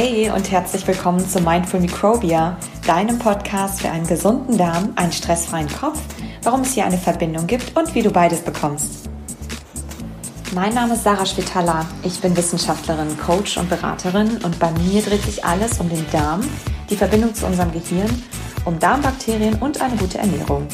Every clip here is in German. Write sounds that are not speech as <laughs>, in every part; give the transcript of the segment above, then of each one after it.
Hey und herzlich willkommen zu Mindful Microbia, deinem Podcast für einen gesunden Darm, einen stressfreien Kopf, warum es hier eine Verbindung gibt und wie du beides bekommst. Mein Name ist Sarah Schwitala. Ich bin Wissenschaftlerin, Coach und Beraterin und bei mir dreht sich alles um den Darm, die Verbindung zu unserem Gehirn, um Darmbakterien und eine gute Ernährung.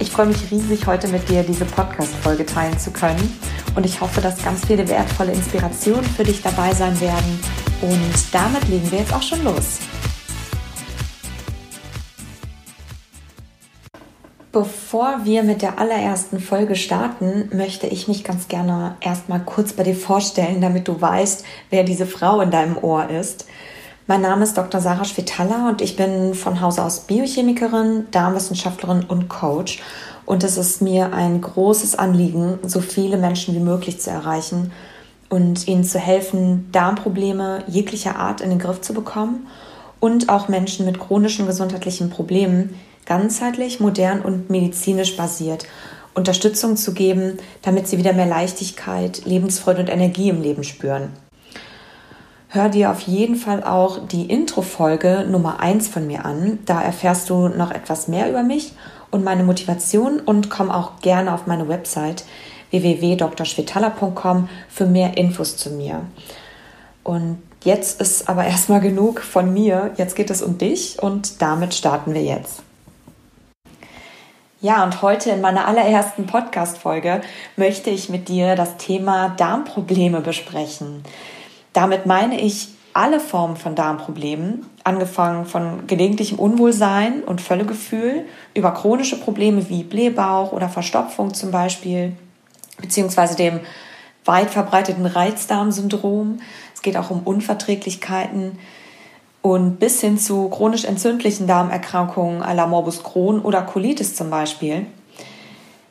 Ich freue mich riesig, heute mit dir diese Podcast-Folge teilen zu können und ich hoffe, dass ganz viele wertvolle Inspirationen für dich dabei sein werden. Und damit legen wir jetzt auch schon los. Bevor wir mit der allerersten Folge starten, möchte ich mich ganz gerne erstmal kurz bei dir vorstellen, damit du weißt, wer diese Frau in deinem Ohr ist. Mein Name ist Dr. Sarah Schwetalla und ich bin von Hause aus Biochemikerin, Darmwissenschaftlerin und Coach. Und es ist mir ein großes Anliegen, so viele Menschen wie möglich zu erreichen und ihnen zu helfen, Darmprobleme jeglicher Art in den Griff zu bekommen und auch Menschen mit chronischen gesundheitlichen Problemen ganzheitlich, modern und medizinisch basiert Unterstützung zu geben, damit sie wieder mehr Leichtigkeit, Lebensfreude und Energie im Leben spüren. Hör dir auf jeden Fall auch die Intro-Folge Nummer 1 von mir an. Da erfährst du noch etwas mehr über mich und meine Motivation und komm auch gerne auf meine Website www.drschwetala.com für mehr Infos zu mir. Und jetzt ist aber erstmal genug von mir. Jetzt geht es um dich und damit starten wir jetzt. Ja, und heute in meiner allerersten Podcast-Folge möchte ich mit dir das Thema Darmprobleme besprechen. Damit meine ich alle Formen von Darmproblemen, angefangen von gelegentlichem Unwohlsein und Völlegefühl über chronische Probleme wie Blähbauch oder Verstopfung zum Beispiel, beziehungsweise dem weit verbreiteten Reizdarmsyndrom. Es geht auch um Unverträglichkeiten und bis hin zu chronisch entzündlichen Darmerkrankungen à la Morbus Crohn oder Colitis zum Beispiel.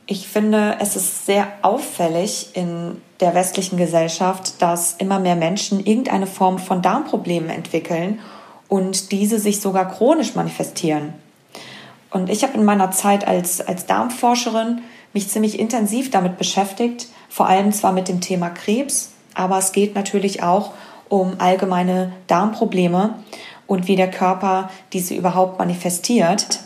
Ich finde, es ist sehr auffällig in der westlichen Gesellschaft, dass immer mehr Menschen irgendeine Form von Darmproblemen entwickeln und diese sich sogar chronisch manifestieren. Und ich habe in meiner Zeit als, als Darmforscherin mich ziemlich intensiv damit beschäftigt, vor allem zwar mit dem Thema Krebs, aber es geht natürlich auch um allgemeine Darmprobleme und wie der Körper diese überhaupt manifestiert.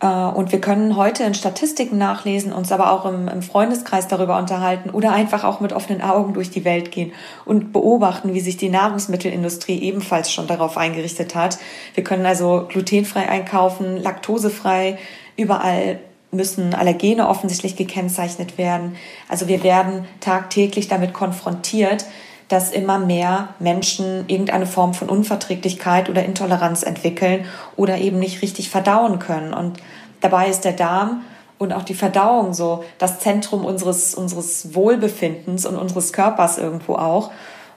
Äh, und wir können heute in Statistiken nachlesen, uns aber auch im, im, Freundeskreis darüber unterhalten oder einfach auch mit offenen Augen durch die Welt gehen und beobachten, wie sich die Nahrungsmittelindustrie ebenfalls schon darauf eingerichtet hat. Wir können also glutenfrei einkaufen, laktosefrei, überall müssen Allergene offensichtlich gekennzeichnet werden. Also wir werden tagtäglich damit konfrontiert, dass immer mehr Menschen irgendeine Form von Unverträglichkeit oder Intoleranz entwickeln oder eben nicht richtig verdauen können. Und dabei ist der Darm und auch die Verdauung so das Zentrum unseres, unseres Wohlbefindens und unseres Körpers irgendwo auch.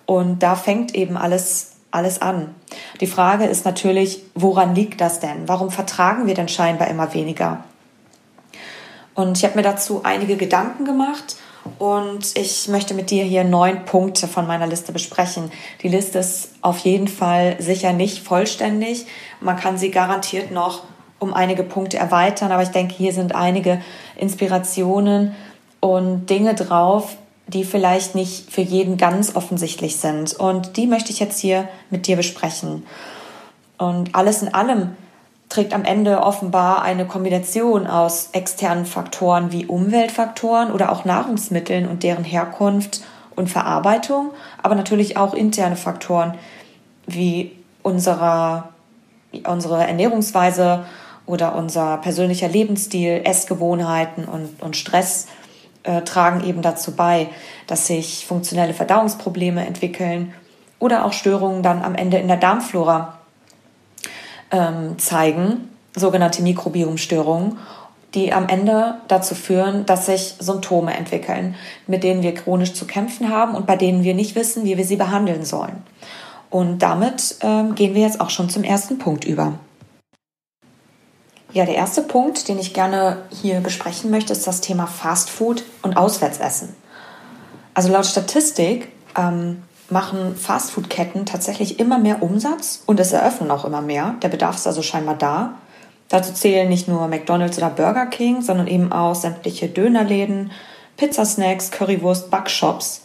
Und da fängt eben alles, alles an. Die Frage ist natürlich, woran liegt das denn? Warum vertragen wir denn scheinbar immer weniger? Und ich habe mir dazu einige Gedanken gemacht und ich möchte mit dir hier neun Punkte von meiner Liste besprechen. Die Liste ist auf jeden Fall sicher nicht vollständig. Man kann sie garantiert noch um einige Punkte erweitern, aber ich denke, hier sind einige Inspirationen und Dinge drauf, die vielleicht nicht für jeden ganz offensichtlich sind. Und die möchte ich jetzt hier mit dir besprechen. Und alles in allem trägt am Ende offenbar eine Kombination aus externen Faktoren wie Umweltfaktoren oder auch Nahrungsmitteln und deren Herkunft und Verarbeitung, aber natürlich auch interne Faktoren wie unserer, unsere Ernährungsweise oder unser persönlicher Lebensstil, Essgewohnheiten und, und Stress äh, tragen eben dazu bei, dass sich funktionelle Verdauungsprobleme entwickeln oder auch Störungen dann am Ende in der Darmflora ähm, zeigen, sogenannte Mikrobiomstörungen, die am Ende dazu führen, dass sich Symptome entwickeln, mit denen wir chronisch zu kämpfen haben und bei denen wir nicht wissen, wie wir sie behandeln sollen. Und damit ähm, gehen wir jetzt auch schon zum ersten Punkt über. Ja, der erste Punkt, den ich gerne hier besprechen möchte, ist das Thema Fast Food und Auswärtsessen. Also laut Statistik ähm, machen Fastfood-Ketten tatsächlich immer mehr Umsatz und es eröffnen auch immer mehr. Der Bedarf ist also scheinbar da. Dazu zählen nicht nur McDonald's oder Burger King, sondern eben auch sämtliche Dönerläden, Pizzasnacks, Currywurst, Backshops.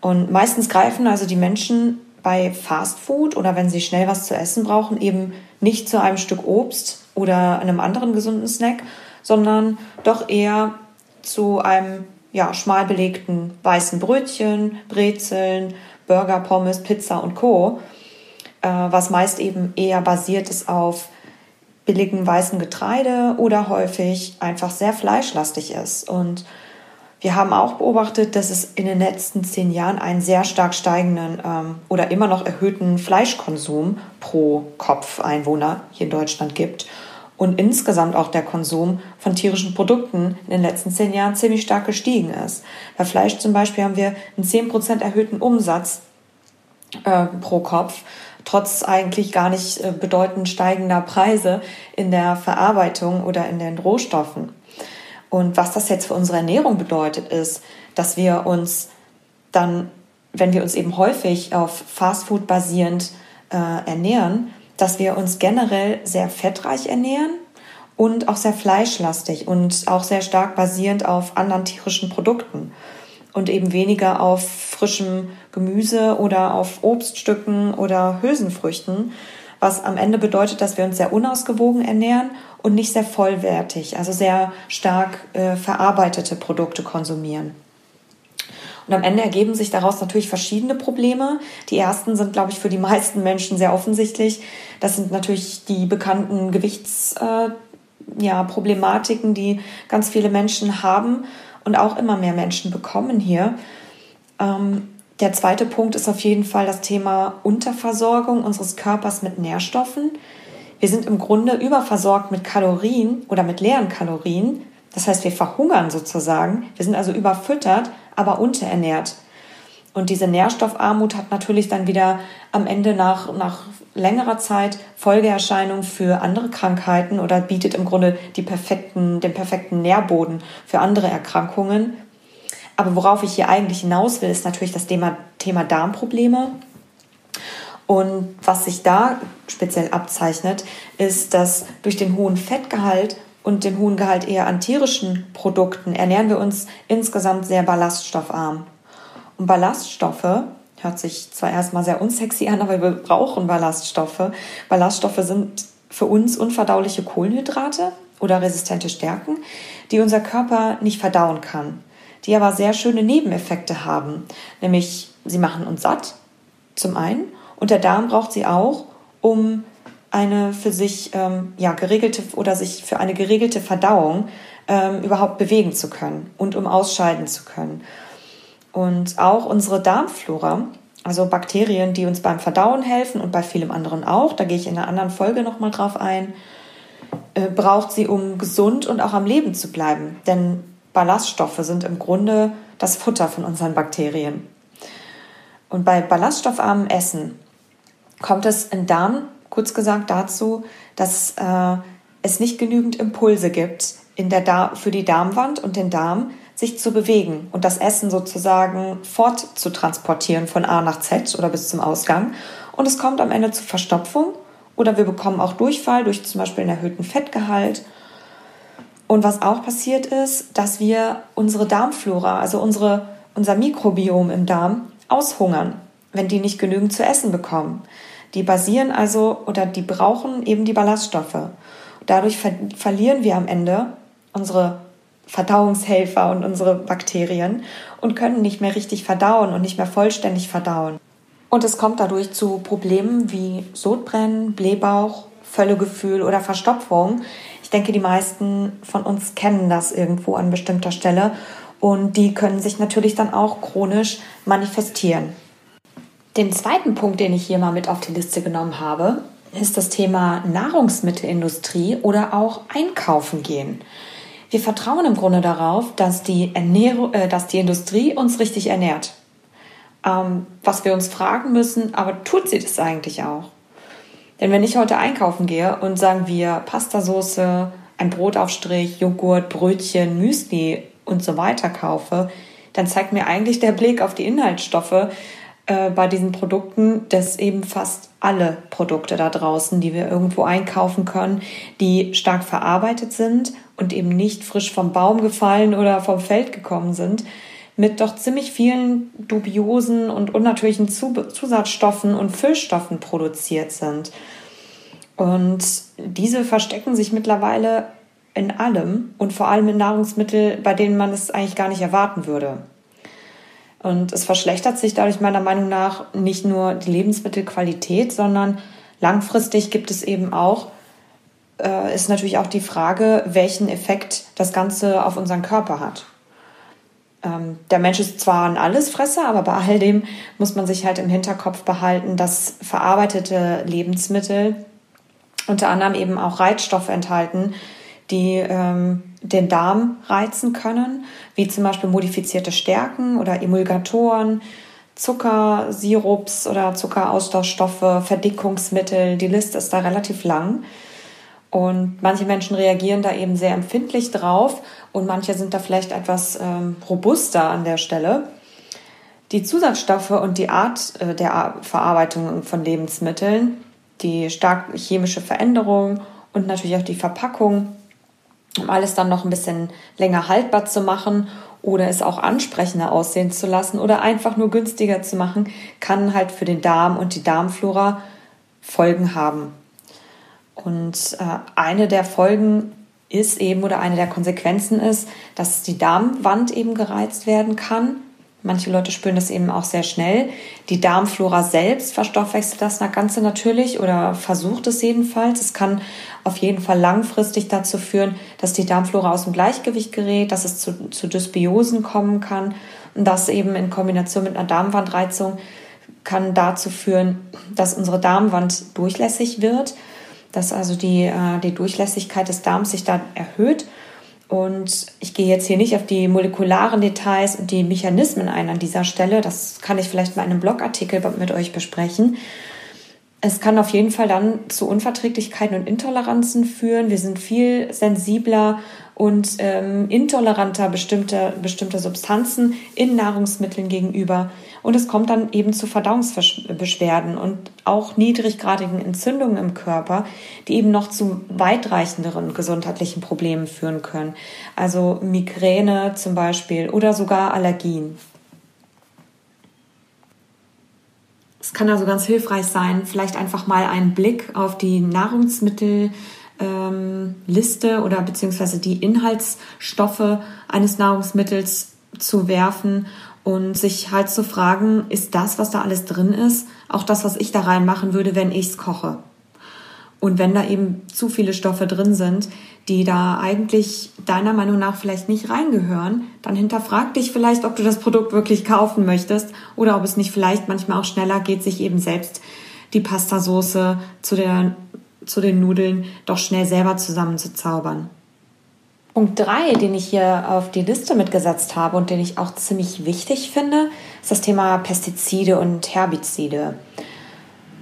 Und meistens greifen also die Menschen bei Fast Food oder wenn sie schnell was zu essen brauchen, eben nicht zu einem Stück Obst oder einem anderen gesunden Snack, sondern doch eher zu einem ja, schmal belegten weißen Brötchen, Brezeln, Burger, Pommes, Pizza und Co., äh, was meist eben eher basiert ist auf billigem weißen Getreide oder häufig einfach sehr fleischlastig ist. Und wir haben auch beobachtet, dass es in den letzten zehn Jahren einen sehr stark steigenden ähm, oder immer noch erhöhten Fleischkonsum pro Kopf Einwohner hier in Deutschland gibt. Und insgesamt auch der Konsum von tierischen Produkten in den letzten zehn Jahren ziemlich stark gestiegen ist. Bei Fleisch zum Beispiel haben wir einen zehn Prozent erhöhten Umsatz äh, pro Kopf trotz eigentlich gar nicht äh, bedeutend steigender Preise in der Verarbeitung oder in den Rohstoffen. Und was das jetzt für unsere Ernährung bedeutet, ist, dass wir uns dann, wenn wir uns eben häufig auf Fastfood basierend äh, ernähren, dass wir uns generell sehr fettreich ernähren und auch sehr fleischlastig und auch sehr stark basierend auf anderen tierischen Produkten und eben weniger auf frischem Gemüse oder auf Obststücken oder Hülsenfrüchten, was am Ende bedeutet, dass wir uns sehr unausgewogen ernähren und nicht sehr vollwertig, also sehr stark äh, verarbeitete Produkte konsumieren. Und am Ende ergeben sich daraus natürlich verschiedene Probleme. Die ersten sind, glaube ich, für die meisten Menschen sehr offensichtlich. Das sind natürlich die bekannten Gewichtsproblematiken, äh, ja, die ganz viele Menschen haben und auch immer mehr Menschen bekommen hier. Ähm, der zweite Punkt ist auf jeden Fall das Thema Unterversorgung unseres Körpers mit Nährstoffen. Wir sind im Grunde überversorgt mit Kalorien oder mit leeren Kalorien. Das heißt, wir verhungern sozusagen. Wir sind also überfüttert, aber unterernährt. Und diese Nährstoffarmut hat natürlich dann wieder am Ende nach, nach längerer Zeit Folgeerscheinungen für andere Krankheiten oder bietet im Grunde die perfekten, den perfekten Nährboden für andere Erkrankungen. Aber worauf ich hier eigentlich hinaus will, ist natürlich das Thema, Thema Darmprobleme. Und was sich da speziell abzeichnet, ist, dass durch den hohen Fettgehalt und den hohen Gehalt eher an tierischen Produkten ernähren wir uns insgesamt sehr ballaststoffarm. Und Ballaststoffe, hört sich zwar erstmal sehr unsexy an, aber wir brauchen Ballaststoffe. Ballaststoffe sind für uns unverdauliche Kohlenhydrate oder resistente Stärken, die unser Körper nicht verdauen kann, die aber sehr schöne Nebeneffekte haben. Nämlich, sie machen uns satt, zum einen, und der Darm braucht sie auch, um eine für sich ähm, ja, geregelte oder sich für eine geregelte Verdauung ähm, überhaupt bewegen zu können und um ausscheiden zu können. Und auch unsere Darmflora, also Bakterien, die uns beim Verdauen helfen und bei vielem anderen auch, da gehe ich in einer anderen Folge nochmal drauf ein, äh, braucht sie, um gesund und auch am Leben zu bleiben. Denn Ballaststoffe sind im Grunde das Futter von unseren Bakterien. Und bei ballaststoffarmem Essen kommt es im Darm, kurz gesagt, dazu, dass äh, es nicht genügend Impulse gibt in der für die Darmwand und den Darm, sich zu bewegen und das Essen sozusagen fortzutransportieren von A nach Z oder bis zum Ausgang. Und es kommt am Ende zu Verstopfung oder wir bekommen auch Durchfall durch zum Beispiel einen erhöhten Fettgehalt. Und was auch passiert ist, dass wir unsere Darmflora, also unsere, unser Mikrobiom im Darm, aushungern, wenn die nicht genügend zu essen bekommen. Die basieren also oder die brauchen eben die Ballaststoffe. Dadurch ver verlieren wir am Ende unsere Verdauungshelfer und unsere Bakterien und können nicht mehr richtig verdauen und nicht mehr vollständig verdauen. Und es kommt dadurch zu Problemen wie Sodbrennen, Blähbauch, Völlegefühl oder Verstopfung. Ich denke, die meisten von uns kennen das irgendwo an bestimmter Stelle und die können sich natürlich dann auch chronisch manifestieren. Den zweiten Punkt, den ich hier mal mit auf die Liste genommen habe, ist das Thema Nahrungsmittelindustrie oder auch einkaufen gehen. Wir vertrauen im Grunde darauf, dass die, Ernährung, äh, dass die Industrie uns richtig ernährt. Ähm, was wir uns fragen müssen, aber tut sie das eigentlich auch? Denn wenn ich heute einkaufen gehe und sagen wir Pastasauce, ein Brotaufstrich, Joghurt, Brötchen, Müsli und so weiter kaufe, dann zeigt mir eigentlich der Blick auf die Inhaltsstoffe äh, bei diesen Produkten, dass eben fast alle Produkte da draußen, die wir irgendwo einkaufen können, die stark verarbeitet sind und eben nicht frisch vom Baum gefallen oder vom Feld gekommen sind, mit doch ziemlich vielen dubiosen und unnatürlichen Zusatzstoffen und Füllstoffen produziert sind. Und diese verstecken sich mittlerweile in allem und vor allem in Nahrungsmitteln, bei denen man es eigentlich gar nicht erwarten würde. Und es verschlechtert sich dadurch meiner Meinung nach nicht nur die Lebensmittelqualität, sondern langfristig gibt es eben auch, äh, ist natürlich auch die Frage, welchen Effekt das Ganze auf unseren Körper hat. Ähm, der Mensch ist zwar ein Allesfresser, aber bei all dem muss man sich halt im Hinterkopf behalten, dass verarbeitete Lebensmittel unter anderem eben auch Reizstoffe enthalten, die ähm, den Darm reizen können, wie zum Beispiel modifizierte Stärken oder Emulgatoren, Zuckersirups oder Zuckeraustauschstoffe, Verdickungsmittel. Die Liste ist da relativ lang. Und manche Menschen reagieren da eben sehr empfindlich drauf und manche sind da vielleicht etwas ähm, robuster an der Stelle. Die Zusatzstoffe und die Art äh, der Verarbeitung von Lebensmitteln, die stark chemische Veränderung und natürlich auch die Verpackung um alles dann noch ein bisschen länger haltbar zu machen oder es auch ansprechender aussehen zu lassen oder einfach nur günstiger zu machen, kann halt für den Darm und die Darmflora Folgen haben. Und äh, eine der Folgen ist eben oder eine der Konsequenzen ist, dass die Darmwand eben gereizt werden kann Manche Leute spüren das eben auch sehr schnell. Die Darmflora selbst verstoffwechselt das Ganze natürlich oder versucht es jedenfalls. Es kann auf jeden Fall langfristig dazu führen, dass die Darmflora aus dem Gleichgewicht gerät, dass es zu, zu Dysbiosen kommen kann. Und das eben in Kombination mit einer Darmwandreizung kann dazu führen, dass unsere Darmwand durchlässig wird, dass also die, äh, die Durchlässigkeit des Darms sich dann erhöht und ich gehe jetzt hier nicht auf die molekularen Details und die Mechanismen ein an dieser Stelle. Das kann ich vielleicht mal in einem Blogartikel mit euch besprechen. Es kann auf jeden Fall dann zu Unverträglichkeiten und Intoleranzen führen. Wir sind viel sensibler und ähm, intoleranter bestimmter bestimmte Substanzen in Nahrungsmitteln gegenüber. Und es kommt dann eben zu Verdauungsbeschwerden und auch niedriggradigen Entzündungen im Körper, die eben noch zu weitreichenderen gesundheitlichen Problemen führen können. Also Migräne zum Beispiel oder sogar Allergien. Es kann also ganz hilfreich sein, vielleicht einfach mal einen Blick auf die Nahrungsmittelliste ähm, oder beziehungsweise die Inhaltsstoffe eines Nahrungsmittels zu werfen und sich halt zu fragen, ist das, was da alles drin ist, auch das, was ich da reinmachen würde, wenn ich es koche? Und wenn da eben zu viele Stoffe drin sind, die da eigentlich deiner Meinung nach vielleicht nicht reingehören, dann hinterfrag dich vielleicht, ob du das Produkt wirklich kaufen möchtest oder ob es nicht vielleicht manchmal auch schneller geht, sich eben selbst die Pastasoße zu, der, zu den Nudeln doch schnell selber zusammenzuzaubern. Punkt 3, den ich hier auf die Liste mitgesetzt habe und den ich auch ziemlich wichtig finde, ist das Thema Pestizide und Herbizide.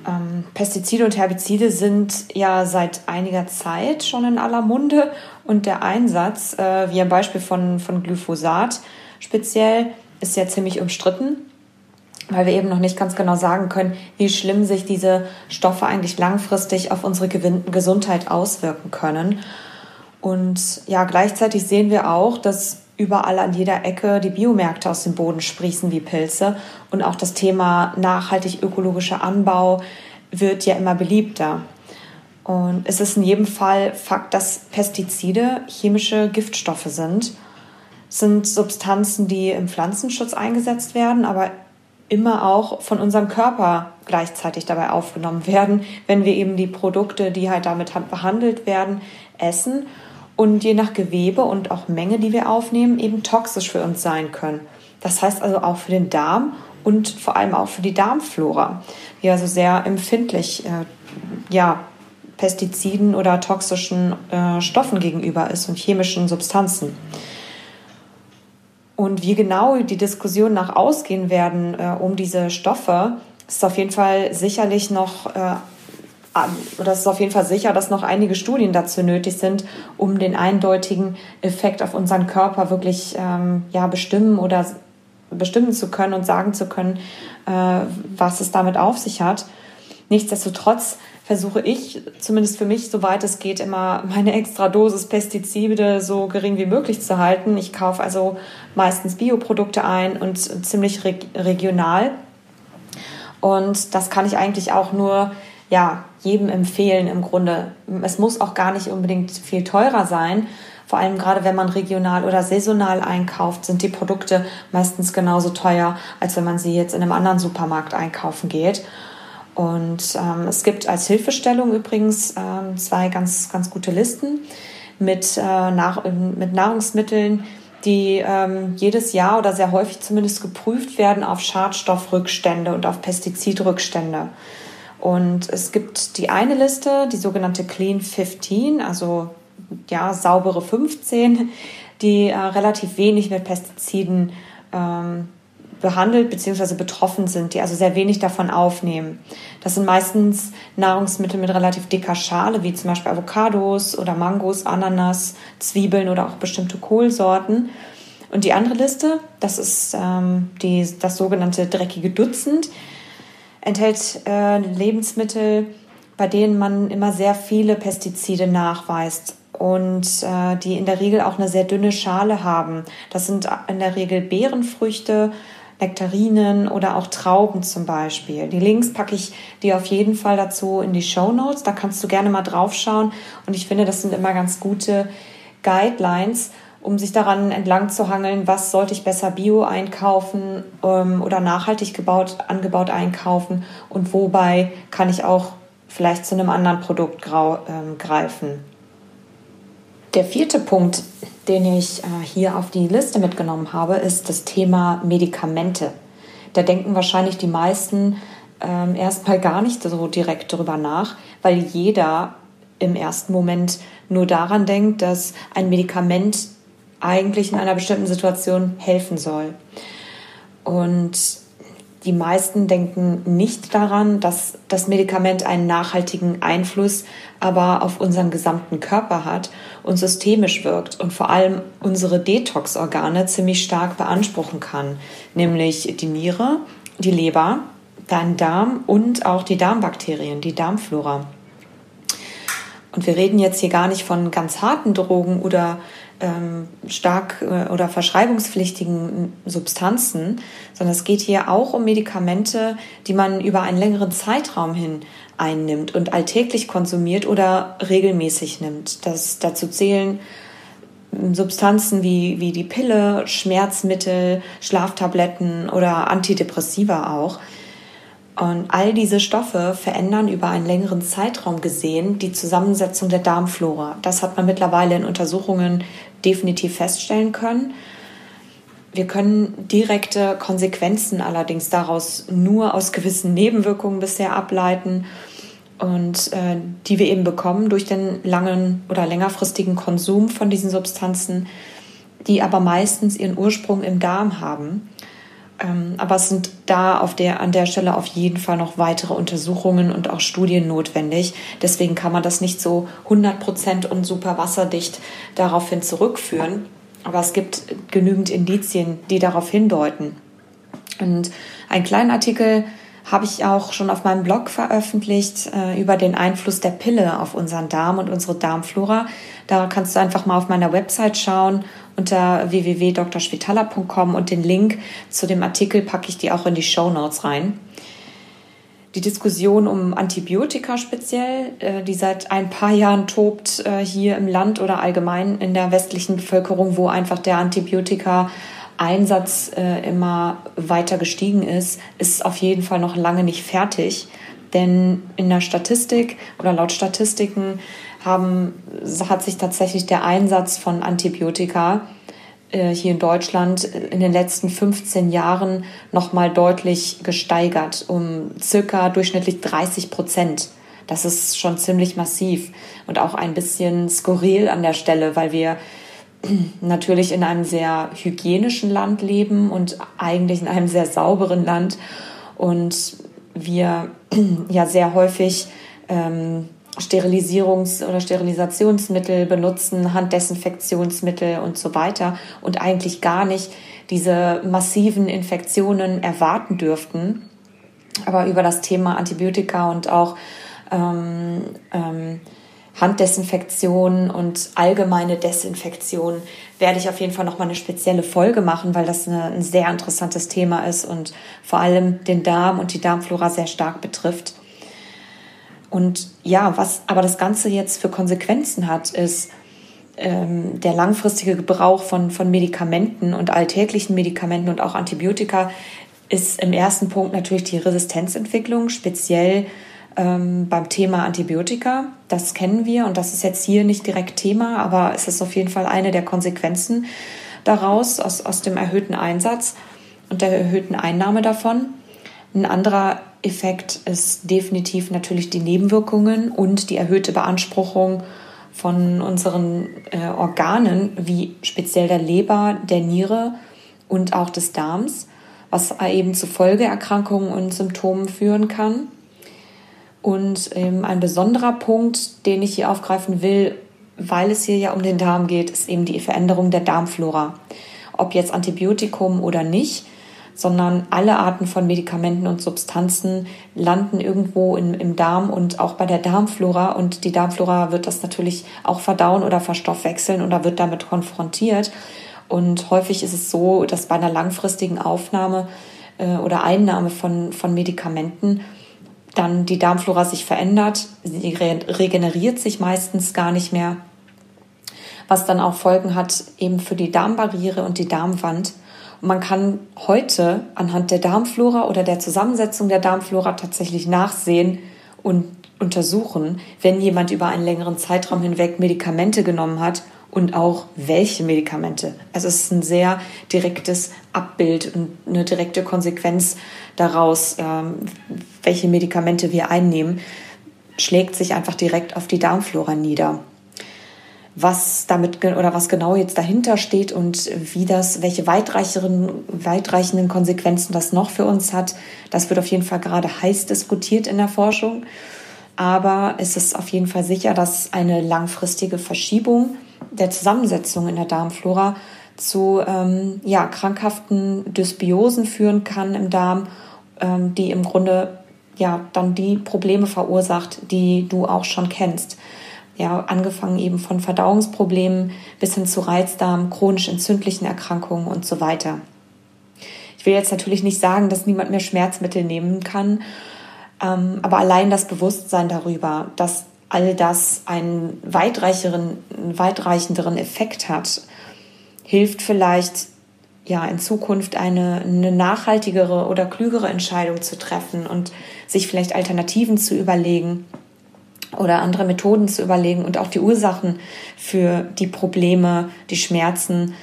Ähm, Pestizide und Herbizide sind ja seit einiger Zeit schon in aller Munde und der Einsatz, äh, wie am Beispiel von, von Glyphosat speziell, ist ja ziemlich umstritten, weil wir eben noch nicht ganz genau sagen können, wie schlimm sich diese Stoffe eigentlich langfristig auf unsere Gesundheit auswirken können. Und ja, gleichzeitig sehen wir auch, dass überall an jeder Ecke die Biomärkte aus dem Boden sprießen wie Pilze. Und auch das Thema nachhaltig ökologischer Anbau wird ja immer beliebter. Und es ist in jedem Fall Fakt, dass Pestizide chemische Giftstoffe sind. Es sind Substanzen, die im Pflanzenschutz eingesetzt werden, aber immer auch von unserem Körper gleichzeitig dabei aufgenommen werden, wenn wir eben die Produkte, die halt damit behandelt werden, essen und je nach Gewebe und auch Menge, die wir aufnehmen, eben toxisch für uns sein können. Das heißt also auch für den Darm und vor allem auch für die Darmflora, die also sehr empfindlich äh, ja, Pestiziden oder toxischen äh, Stoffen gegenüber ist und chemischen Substanzen. Und wie genau die Diskussion nach ausgehen werden äh, um diese Stoffe, ist auf jeden Fall sicherlich noch es ist auf jeden Fall sicher, dass noch einige Studien dazu nötig sind, um den eindeutigen Effekt auf unseren Körper wirklich ähm, ja, bestimmen oder bestimmen zu können und sagen zu können, äh, was es damit auf sich hat. Nichtsdestotrotz versuche ich, zumindest für mich, soweit es geht, immer meine extra Dosis Pestizide so gering wie möglich zu halten. Ich kaufe also meistens Bioprodukte ein und ziemlich reg regional. Und das kann ich eigentlich auch nur ja, jedem empfehlen im Grunde. Es muss auch gar nicht unbedingt viel teurer sein. Vor allem gerade wenn man regional oder saisonal einkauft, sind die Produkte meistens genauso teuer, als wenn man sie jetzt in einem anderen Supermarkt einkaufen geht. Und ähm, es gibt als Hilfestellung übrigens ähm, zwei ganz, ganz gute Listen mit, äh, nach, mit Nahrungsmitteln, die ähm, jedes Jahr oder sehr häufig zumindest geprüft werden auf Schadstoffrückstände und auf Pestizidrückstände. Und es gibt die eine Liste, die sogenannte Clean 15, also ja, saubere 15, die äh, relativ wenig mit Pestiziden ähm, behandelt bzw. betroffen sind, die also sehr wenig davon aufnehmen. Das sind meistens Nahrungsmittel mit relativ dicker Schale, wie zum Beispiel Avocados oder Mangos, Ananas, Zwiebeln oder auch bestimmte Kohlsorten. Und die andere Liste, das ist ähm, die, das sogenannte dreckige Dutzend, enthält äh, Lebensmittel, bei denen man immer sehr viele Pestizide nachweist und äh, die in der Regel auch eine sehr dünne Schale haben. Das sind in der Regel Beerenfrüchte, Nektarinen oder auch Trauben zum Beispiel. Die Links packe ich dir auf jeden Fall dazu in die Show Notes. Da kannst du gerne mal drauf schauen. Und ich finde, das sind immer ganz gute Guidelines, um sich daran entlang zu hangeln, was sollte ich besser bio einkaufen ähm, oder nachhaltig gebaut, angebaut einkaufen und wobei kann ich auch vielleicht zu einem anderen Produkt ähm, greifen. Der vierte Punkt, den ich äh, hier auf die Liste mitgenommen habe, ist das Thema Medikamente. Da denken wahrscheinlich die meisten ähm, erstmal gar nicht so direkt darüber nach, weil jeder im ersten Moment nur daran denkt, dass ein Medikament eigentlich in einer bestimmten Situation helfen soll. Und die meisten denken nicht daran, dass das Medikament einen nachhaltigen Einfluss aber auf unseren gesamten Körper hat und systemisch wirkt und vor allem unsere Detox-Organe ziemlich stark beanspruchen kann, nämlich die Niere, die Leber, dein Darm und auch die Darmbakterien, die Darmflora. Und wir reden jetzt hier gar nicht von ganz harten Drogen oder ähm, stark äh, oder verschreibungspflichtigen Substanzen, sondern es geht hier auch um Medikamente, die man über einen längeren Zeitraum hin einnimmt und alltäglich konsumiert oder regelmäßig nimmt. Das, dazu zählen ähm, Substanzen wie, wie die Pille, Schmerzmittel, Schlaftabletten oder Antidepressiva auch. Und all diese Stoffe verändern über einen längeren Zeitraum gesehen die Zusammensetzung der Darmflora. Das hat man mittlerweile in Untersuchungen definitiv feststellen können. Wir können direkte Konsequenzen allerdings daraus nur aus gewissen Nebenwirkungen bisher ableiten und äh, die wir eben bekommen durch den langen oder längerfristigen Konsum von diesen Substanzen, die aber meistens ihren Ursprung im Darm haben. Ähm, aber es sind da auf der, an der Stelle auf jeden Fall noch weitere Untersuchungen und auch Studien notwendig. Deswegen kann man das nicht so 100% und super wasserdicht daraufhin zurückführen. Aber es gibt genügend Indizien, die darauf hindeuten. Und einen kleinen Artikel habe ich auch schon auf meinem Blog veröffentlicht äh, über den Einfluss der Pille auf unseren Darm und unsere Darmflora. Da kannst du einfach mal auf meiner Website schauen unter www.drschwitala.com und den Link zu dem Artikel packe ich dir auch in die Show Notes rein die Diskussion um Antibiotika speziell, äh, die seit ein paar Jahren tobt äh, hier im Land oder allgemein in der westlichen Bevölkerung, wo einfach der Antibiotika Einsatz äh, immer weiter gestiegen ist, ist auf jeden Fall noch lange nicht fertig. Denn in der Statistik oder laut Statistiken haben, hat sich tatsächlich der Einsatz von Antibiotika äh, hier in Deutschland in den letzten 15 Jahren nochmal deutlich gesteigert, um circa durchschnittlich 30 Prozent. Das ist schon ziemlich massiv und auch ein bisschen skurril an der Stelle, weil wir <clears throat> natürlich in einem sehr hygienischen Land leben und eigentlich in einem sehr sauberen Land und wir <clears throat> ja sehr häufig ähm, Sterilisierungs- oder Sterilisationsmittel benutzen, Handdesinfektionsmittel und so weiter und eigentlich gar nicht diese massiven Infektionen erwarten dürften. Aber über das Thema Antibiotika und auch ähm, ähm, Handdesinfektion und allgemeine Desinfektion werde ich auf jeden Fall nochmal eine spezielle Folge machen, weil das eine, ein sehr interessantes Thema ist und vor allem den Darm und die Darmflora sehr stark betrifft. Und ja, was aber das Ganze jetzt für Konsequenzen hat, ist ähm, der langfristige Gebrauch von, von Medikamenten und alltäglichen Medikamenten und auch Antibiotika ist im ersten Punkt natürlich die Resistenzentwicklung, speziell ähm, beim Thema Antibiotika. Das kennen wir und das ist jetzt hier nicht direkt Thema, aber es ist auf jeden Fall eine der Konsequenzen daraus, aus, aus dem erhöhten Einsatz und der erhöhten Einnahme davon. Ein anderer Effekt ist definitiv natürlich die Nebenwirkungen und die erhöhte Beanspruchung von unseren äh, Organen, wie speziell der Leber, der Niere und auch des Darms, was eben zu Folgeerkrankungen und Symptomen führen kann. Und ähm, ein besonderer Punkt, den ich hier aufgreifen will, weil es hier ja um den Darm geht, ist eben die Veränderung der Darmflora. Ob jetzt Antibiotikum oder nicht, sondern alle Arten von Medikamenten und Substanzen landen irgendwo in, im Darm und auch bei der Darmflora. Und die Darmflora wird das natürlich auch verdauen oder verstoffwechseln oder wird damit konfrontiert. Und häufig ist es so, dass bei einer langfristigen Aufnahme äh, oder Einnahme von, von Medikamenten dann die Darmflora sich verändert, sie regeneriert sich meistens gar nicht mehr, was dann auch Folgen hat eben für die Darmbarriere und die Darmwand. Man kann heute anhand der Darmflora oder der Zusammensetzung der Darmflora tatsächlich nachsehen und untersuchen, wenn jemand über einen längeren Zeitraum hinweg Medikamente genommen hat und auch welche Medikamente. Also es ist ein sehr direktes Abbild und eine direkte Konsequenz daraus, ähm, welche Medikamente wir einnehmen, schlägt sich einfach direkt auf die Darmflora nieder. Was damit oder was genau jetzt dahinter steht und wie das, welche weitreicheren, weitreichenden Konsequenzen das noch für uns hat, das wird auf jeden Fall gerade heiß diskutiert in der Forschung. Aber es ist auf jeden Fall sicher, dass eine langfristige Verschiebung der Zusammensetzung in der Darmflora zu ähm, ja, krankhaften Dysbiosen führen kann im Darm, ähm, die im Grunde ja dann die Probleme verursacht, die du auch schon kennst. Ja, angefangen eben von Verdauungsproblemen bis hin zu Reizdarm, chronisch entzündlichen Erkrankungen und so weiter. Ich will jetzt natürlich nicht sagen, dass niemand mehr Schmerzmittel nehmen kann, ähm, aber allein das Bewusstsein darüber, dass all das einen weitreicheren, weitreichenderen Effekt hat, hilft vielleicht ja in Zukunft eine, eine nachhaltigere oder klügere Entscheidung zu treffen und sich vielleicht Alternativen zu überlegen oder andere Methoden zu überlegen und auch die Ursachen für die Probleme, die Schmerzen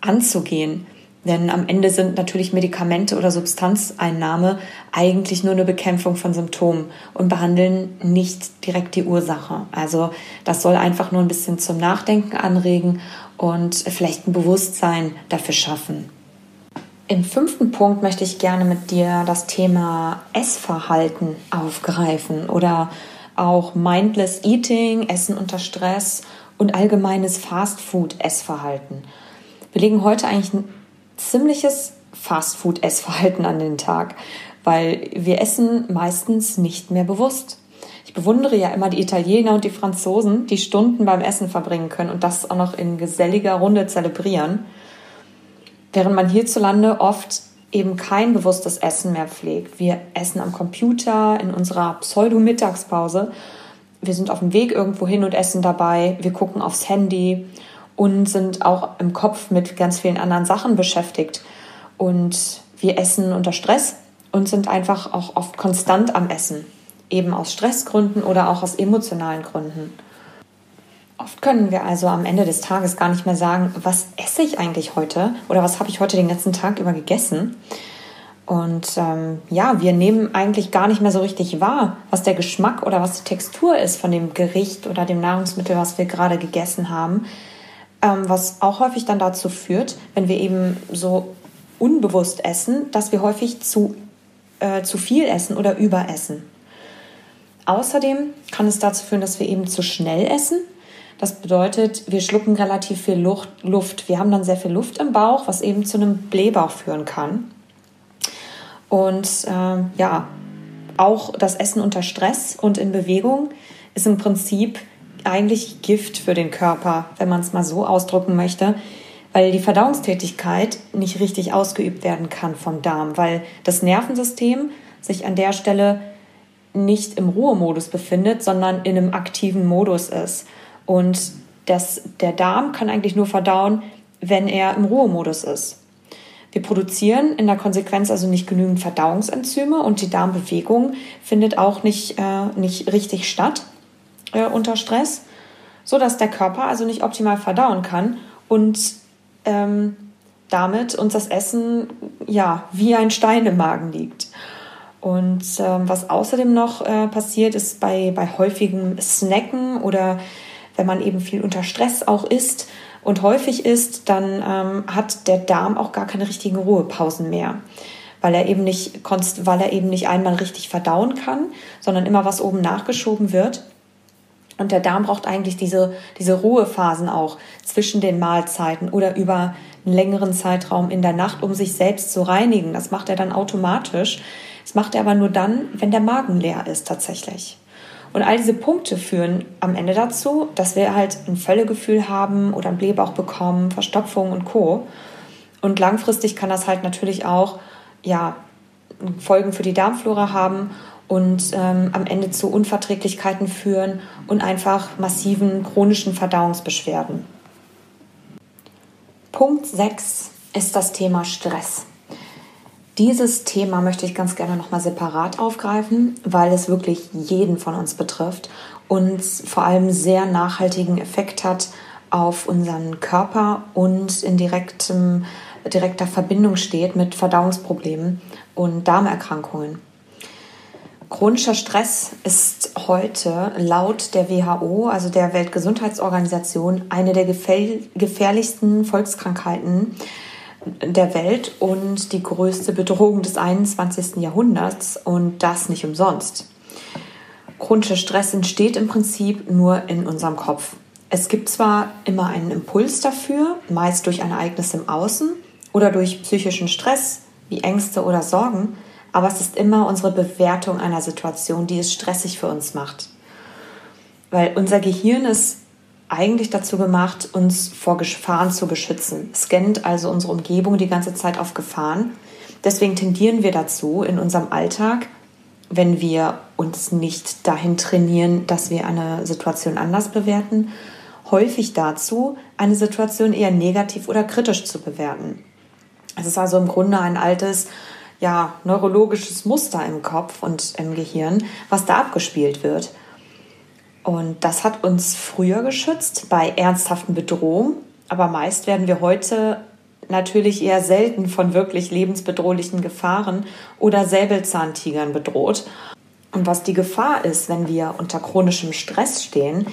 anzugehen. Denn am Ende sind natürlich Medikamente oder Substanzeinnahme eigentlich nur eine Bekämpfung von Symptomen und behandeln nicht direkt die Ursache. Also das soll einfach nur ein bisschen zum Nachdenken anregen und vielleicht ein Bewusstsein dafür schaffen. Im fünften Punkt möchte ich gerne mit dir das Thema Essverhalten aufgreifen oder auch Mindless Eating, Essen unter Stress und allgemeines Fast-Food-Essverhalten. Wir legen heute eigentlich ziemliches Fastfood-Essverhalten an den Tag, weil wir essen meistens nicht mehr bewusst. Ich bewundere ja immer die Italiener und die Franzosen, die Stunden beim Essen verbringen können und das auch noch in geselliger Runde zelebrieren, während man hierzulande oft eben kein bewusstes Essen mehr pflegt. Wir essen am Computer in unserer Pseudo-Mittagspause. Wir sind auf dem Weg irgendwo hin und essen dabei. Wir gucken aufs Handy und sind auch im Kopf mit ganz vielen anderen Sachen beschäftigt. Und wir essen unter Stress und sind einfach auch oft konstant am Essen, eben aus Stressgründen oder auch aus emotionalen Gründen. Oft können wir also am Ende des Tages gar nicht mehr sagen, was esse ich eigentlich heute oder was habe ich heute den ganzen Tag über gegessen. Und ähm, ja, wir nehmen eigentlich gar nicht mehr so richtig wahr, was der Geschmack oder was die Textur ist von dem Gericht oder dem Nahrungsmittel, was wir gerade gegessen haben ähm, was auch häufig dann dazu führt, wenn wir eben so unbewusst essen, dass wir häufig zu, äh, zu viel essen oder überessen. Außerdem kann es dazu führen, dass wir eben zu schnell essen. Das bedeutet, wir schlucken relativ viel Luft. Wir haben dann sehr viel Luft im Bauch, was eben zu einem Blähbauch führen kann. Und äh, ja, auch das Essen unter Stress und in Bewegung ist im Prinzip eigentlich Gift für den Körper, wenn man es mal so ausdrücken möchte, weil die Verdauungstätigkeit nicht richtig ausgeübt werden kann vom Darm, weil das Nervensystem sich an der Stelle nicht im Ruhemodus befindet, sondern in einem aktiven Modus ist. Und das, der Darm kann eigentlich nur verdauen, wenn er im Ruhemodus ist. Wir produzieren in der Konsequenz also nicht genügend Verdauungsenzyme und die Darmbewegung findet auch nicht, äh, nicht richtig statt äh, unter Stress, sodass der Körper also nicht optimal verdauen kann und ähm, damit uns das Essen ja wie ein Stein im Magen liegt. Und ähm, was außerdem noch äh, passiert, ist bei, bei häufigem Snacken oder wenn man eben viel unter Stress auch isst und häufig isst, dann ähm, hat der Darm auch gar keine richtigen Ruhepausen mehr. Weil er, eben nicht, weil er eben nicht einmal richtig verdauen kann, sondern immer was oben nachgeschoben wird. Und der Darm braucht eigentlich diese, diese Ruhephasen auch zwischen den Mahlzeiten oder über einen längeren Zeitraum in der Nacht, um sich selbst zu reinigen. Das macht er dann automatisch. Das macht er aber nur dann, wenn der Magen leer ist tatsächlich. Und all diese Punkte führen am Ende dazu, dass wir halt ein Völlegefühl haben oder einen Blähbauch bekommen, Verstopfung und Co. Und langfristig kann das halt natürlich auch ja, Folgen für die Darmflora haben und ähm, am Ende zu Unverträglichkeiten führen und einfach massiven chronischen Verdauungsbeschwerden. Punkt 6 ist das Thema Stress. Dieses Thema möchte ich ganz gerne nochmal separat aufgreifen, weil es wirklich jeden von uns betrifft und vor allem sehr nachhaltigen Effekt hat auf unseren Körper und in direktem, direkter Verbindung steht mit Verdauungsproblemen und Darmerkrankungen. Chronischer Stress ist heute laut der WHO, also der Weltgesundheitsorganisation, eine der gefährlichsten Volkskrankheiten der Welt und die größte Bedrohung des 21. Jahrhunderts und das nicht umsonst. Chronischer Stress entsteht im Prinzip nur in unserem Kopf. Es gibt zwar immer einen Impuls dafür, meist durch ein Ereignis im Außen oder durch psychischen Stress wie Ängste oder Sorgen, aber es ist immer unsere Bewertung einer Situation, die es stressig für uns macht. Weil unser Gehirn ist eigentlich dazu gemacht, uns vor Gefahren zu beschützen. Es scannt also unsere Umgebung die ganze Zeit auf Gefahren. Deswegen tendieren wir dazu, in unserem Alltag, wenn wir uns nicht dahin trainieren, dass wir eine Situation anders bewerten, häufig dazu, eine Situation eher negativ oder kritisch zu bewerten. Es ist also im Grunde ein altes ja, neurologisches Muster im Kopf und im Gehirn, was da abgespielt wird. Und das hat uns früher geschützt bei ernsthaften Bedrohungen, aber meist werden wir heute natürlich eher selten von wirklich lebensbedrohlichen Gefahren oder Säbelzahntigern bedroht. Und was die Gefahr ist, wenn wir unter chronischem Stress stehen,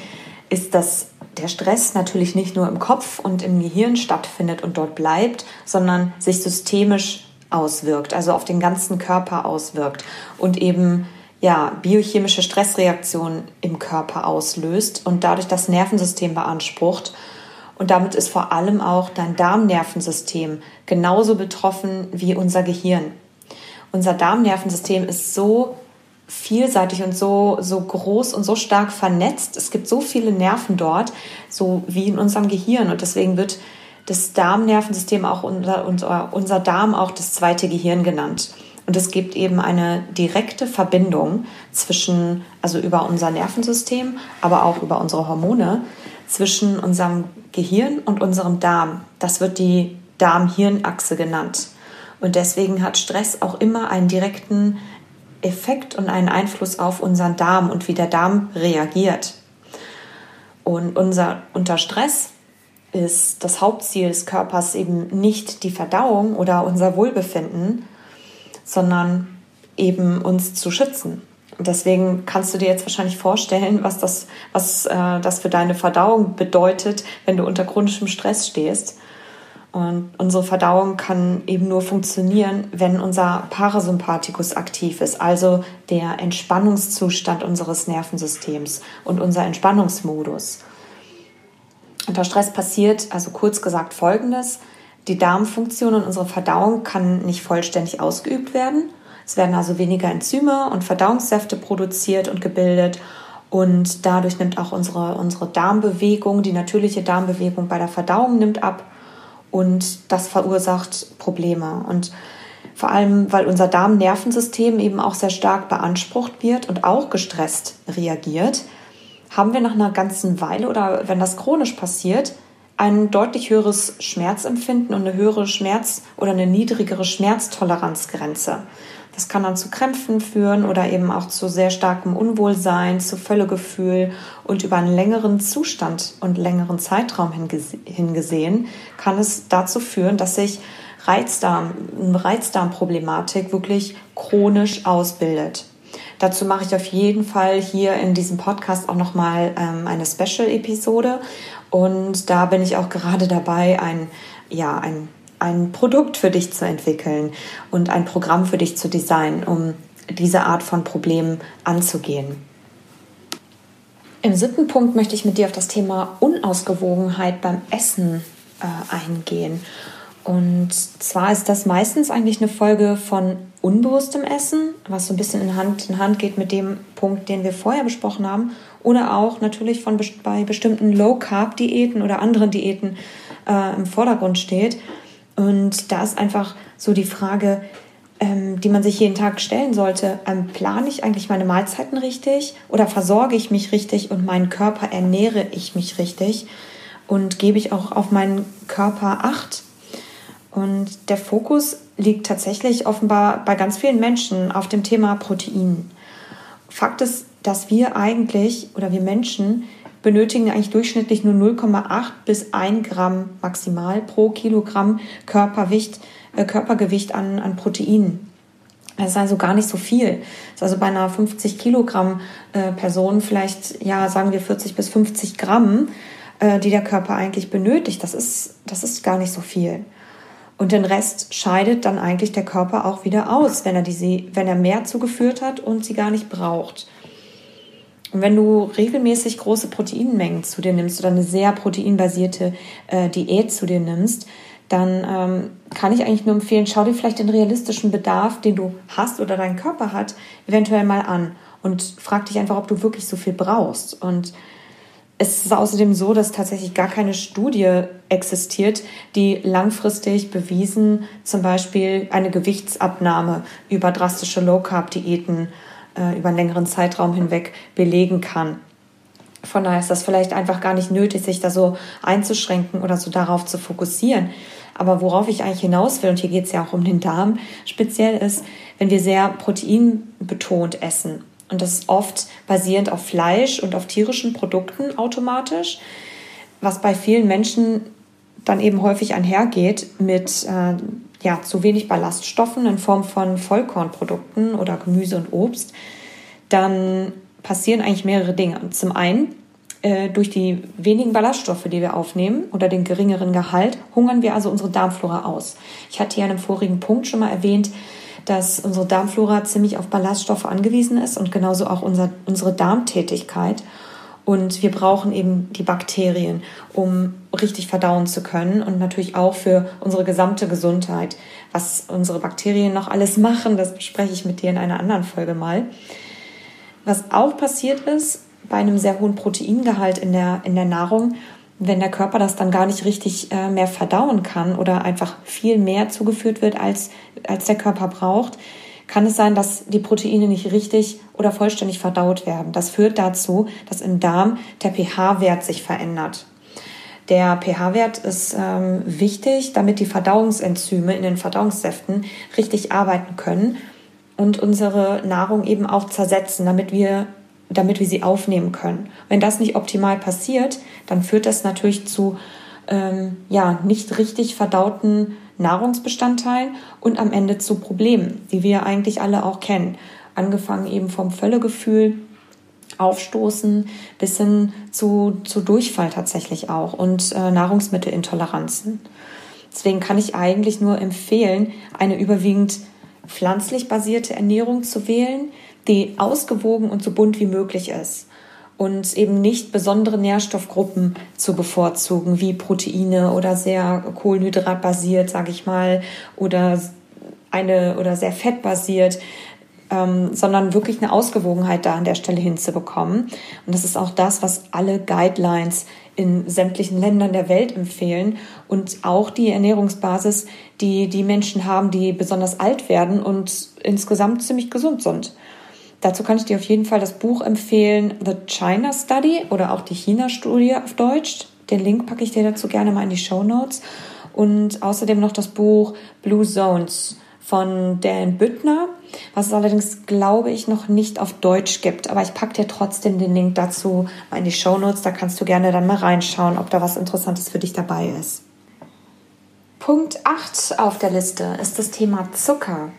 ist, dass der Stress natürlich nicht nur im Kopf und im Gehirn stattfindet und dort bleibt, sondern sich systemisch auswirkt, also auf den ganzen Körper auswirkt und eben ja, biochemische Stressreaktionen im Körper auslöst und dadurch das Nervensystem beansprucht. Und damit ist vor allem auch dein Darmnervensystem genauso betroffen wie unser Gehirn. Unser Darmnervensystem ist so vielseitig und so, so groß und so stark vernetzt. Es gibt so viele Nerven dort, so wie in unserem Gehirn. Und deswegen wird das Darmnervensystem auch unser, unser, unser Darm auch das zweite Gehirn genannt. Und es gibt eben eine direkte Verbindung zwischen, also über unser Nervensystem, aber auch über unsere Hormone, zwischen unserem Gehirn und unserem Darm. Das wird die Darm-Hirn-Achse genannt. Und deswegen hat Stress auch immer einen direkten Effekt und einen Einfluss auf unseren Darm und wie der Darm reagiert. Und unser, unter Stress ist das Hauptziel des Körpers eben nicht die Verdauung oder unser Wohlbefinden, sondern eben uns zu schützen. Deswegen kannst du dir jetzt wahrscheinlich vorstellen, was das, was äh, das für deine Verdauung bedeutet, wenn du unter chronischem Stress stehst. Und unsere Verdauung kann eben nur funktionieren, wenn unser Parasympathikus aktiv ist, also der Entspannungszustand unseres Nervensystems und unser Entspannungsmodus. Unter Stress passiert, also kurz gesagt, Folgendes. Die Darmfunktion und unsere Verdauung kann nicht vollständig ausgeübt werden. Es werden also weniger Enzyme und Verdauungssäfte produziert und gebildet und dadurch nimmt auch unsere, unsere Darmbewegung, die natürliche Darmbewegung bei der Verdauung nimmt ab und das verursacht Probleme. Und vor allem, weil unser Darmnervensystem eben auch sehr stark beansprucht wird und auch gestresst reagiert, haben wir nach einer ganzen Weile oder wenn das chronisch passiert, ein deutlich höheres Schmerzempfinden und eine höhere Schmerz- oder eine niedrigere Schmerztoleranzgrenze. Das kann dann zu Krämpfen führen oder eben auch zu sehr starkem Unwohlsein, zu Völlegefühl und über einen längeren Zustand und längeren Zeitraum hingesehen kann es dazu führen, dass sich Reizdarm, eine Reizdarmproblematik wirklich chronisch ausbildet. Dazu mache ich auf jeden Fall hier in diesem Podcast auch nochmal ähm, eine Special-Episode. Und da bin ich auch gerade dabei, ein, ja, ein ein Produkt für dich zu entwickeln und ein Programm für dich zu designen, um diese Art von Problemen anzugehen. Im siebten Punkt möchte ich mit dir auf das Thema Unausgewogenheit beim Essen äh, eingehen. Und zwar ist das meistens eigentlich eine Folge von unbewusstem Essen, was so ein bisschen in Hand in Hand geht mit dem Punkt, den wir vorher besprochen haben, oder auch natürlich von bei bestimmten Low Carb Diäten oder anderen Diäten äh, im Vordergrund steht. Und da ist einfach so die Frage, ähm, die man sich jeden Tag stellen sollte, ähm, plane ich eigentlich meine Mahlzeiten richtig oder versorge ich mich richtig und meinen Körper ernähre ich mich richtig und gebe ich auch auf meinen Körper Acht? Und der Fokus liegt tatsächlich offenbar bei ganz vielen Menschen auf dem Thema Protein. Fakt ist, dass wir eigentlich oder wir Menschen benötigen eigentlich durchschnittlich nur 0,8 bis 1 Gramm maximal pro Kilogramm Körpergewicht, äh, Körpergewicht an, an Proteinen. Das ist also gar nicht so viel. Das ist also bei einer 50 Kilogramm äh, Person vielleicht, ja, sagen wir 40 bis 50 Gramm, äh, die der Körper eigentlich benötigt. Das ist, das ist gar nicht so viel. Und den Rest scheidet dann eigentlich der Körper auch wieder aus, wenn er, diese, wenn er mehr zugeführt hat und sie gar nicht braucht. Und wenn du regelmäßig große Proteinmengen zu dir nimmst oder eine sehr proteinbasierte äh, Diät zu dir nimmst, dann ähm, kann ich eigentlich nur empfehlen, schau dir vielleicht den realistischen Bedarf, den du hast oder dein Körper hat, eventuell mal an und frag dich einfach, ob du wirklich so viel brauchst. Und es ist außerdem so, dass tatsächlich gar keine Studie existiert, die langfristig bewiesen zum Beispiel eine Gewichtsabnahme über drastische Low-Carb-Diäten äh, über einen längeren Zeitraum hinweg belegen kann. Von daher ist das vielleicht einfach gar nicht nötig, sich da so einzuschränken oder so darauf zu fokussieren. Aber worauf ich eigentlich hinaus will, und hier geht es ja auch um den Darm speziell, ist, wenn wir sehr proteinbetont essen. Und das ist oft basierend auf Fleisch und auf tierischen Produkten automatisch, was bei vielen Menschen dann eben häufig einhergeht mit äh, ja, zu wenig Ballaststoffen in Form von Vollkornprodukten oder Gemüse und Obst, dann passieren eigentlich mehrere Dinge. Zum einen, äh, durch die wenigen Ballaststoffe, die wir aufnehmen oder den geringeren Gehalt, hungern wir also unsere Darmflora aus. Ich hatte ja in einem vorigen Punkt schon mal erwähnt, dass unsere Darmflora ziemlich auf Ballaststoffe angewiesen ist und genauso auch unser, unsere Darmtätigkeit. Und wir brauchen eben die Bakterien, um richtig verdauen zu können und natürlich auch für unsere gesamte Gesundheit. Was unsere Bakterien noch alles machen, das bespreche ich mit dir in einer anderen Folge mal. Was auch passiert ist bei einem sehr hohen Proteingehalt in der, in der Nahrung, wenn der Körper das dann gar nicht richtig äh, mehr verdauen kann oder einfach viel mehr zugeführt wird, als, als der Körper braucht, kann es sein, dass die Proteine nicht richtig oder vollständig verdaut werden. Das führt dazu, dass im Darm der pH-Wert sich verändert. Der pH-Wert ist ähm, wichtig, damit die Verdauungsenzyme in den Verdauungssäften richtig arbeiten können und unsere Nahrung eben auch zersetzen, damit wir, damit wir sie aufnehmen können. Wenn das nicht optimal passiert, dann führt das natürlich zu ähm, ja, nicht richtig verdauten Nahrungsbestandteilen und am Ende zu Problemen, die wir eigentlich alle auch kennen. Angefangen eben vom Völlegefühl, Aufstoßen bis hin zu, zu Durchfall tatsächlich auch und äh, Nahrungsmittelintoleranzen. Deswegen kann ich eigentlich nur empfehlen, eine überwiegend pflanzlich basierte Ernährung zu wählen, die ausgewogen und so bunt wie möglich ist und eben nicht besondere Nährstoffgruppen zu bevorzugen, wie Proteine oder sehr kohlenhydratbasiert, sage ich mal, oder eine oder sehr fettbasiert, ähm, sondern wirklich eine Ausgewogenheit da an der Stelle hinzubekommen. Und das ist auch das, was alle Guidelines in sämtlichen Ländern der Welt empfehlen und auch die Ernährungsbasis, die die Menschen haben, die besonders alt werden und insgesamt ziemlich gesund sind. Dazu kann ich dir auf jeden Fall das Buch empfehlen, The China Study oder auch die China-Studie auf Deutsch. Den Link packe ich dir dazu gerne mal in die Show Notes. Und außerdem noch das Buch Blue Zones von Dan Büttner, was es allerdings, glaube ich, noch nicht auf Deutsch gibt. Aber ich packe dir trotzdem den Link dazu mal in die Show Notes. Da kannst du gerne dann mal reinschauen, ob da was Interessantes für dich dabei ist. Punkt 8 auf der Liste ist das Thema Zucker.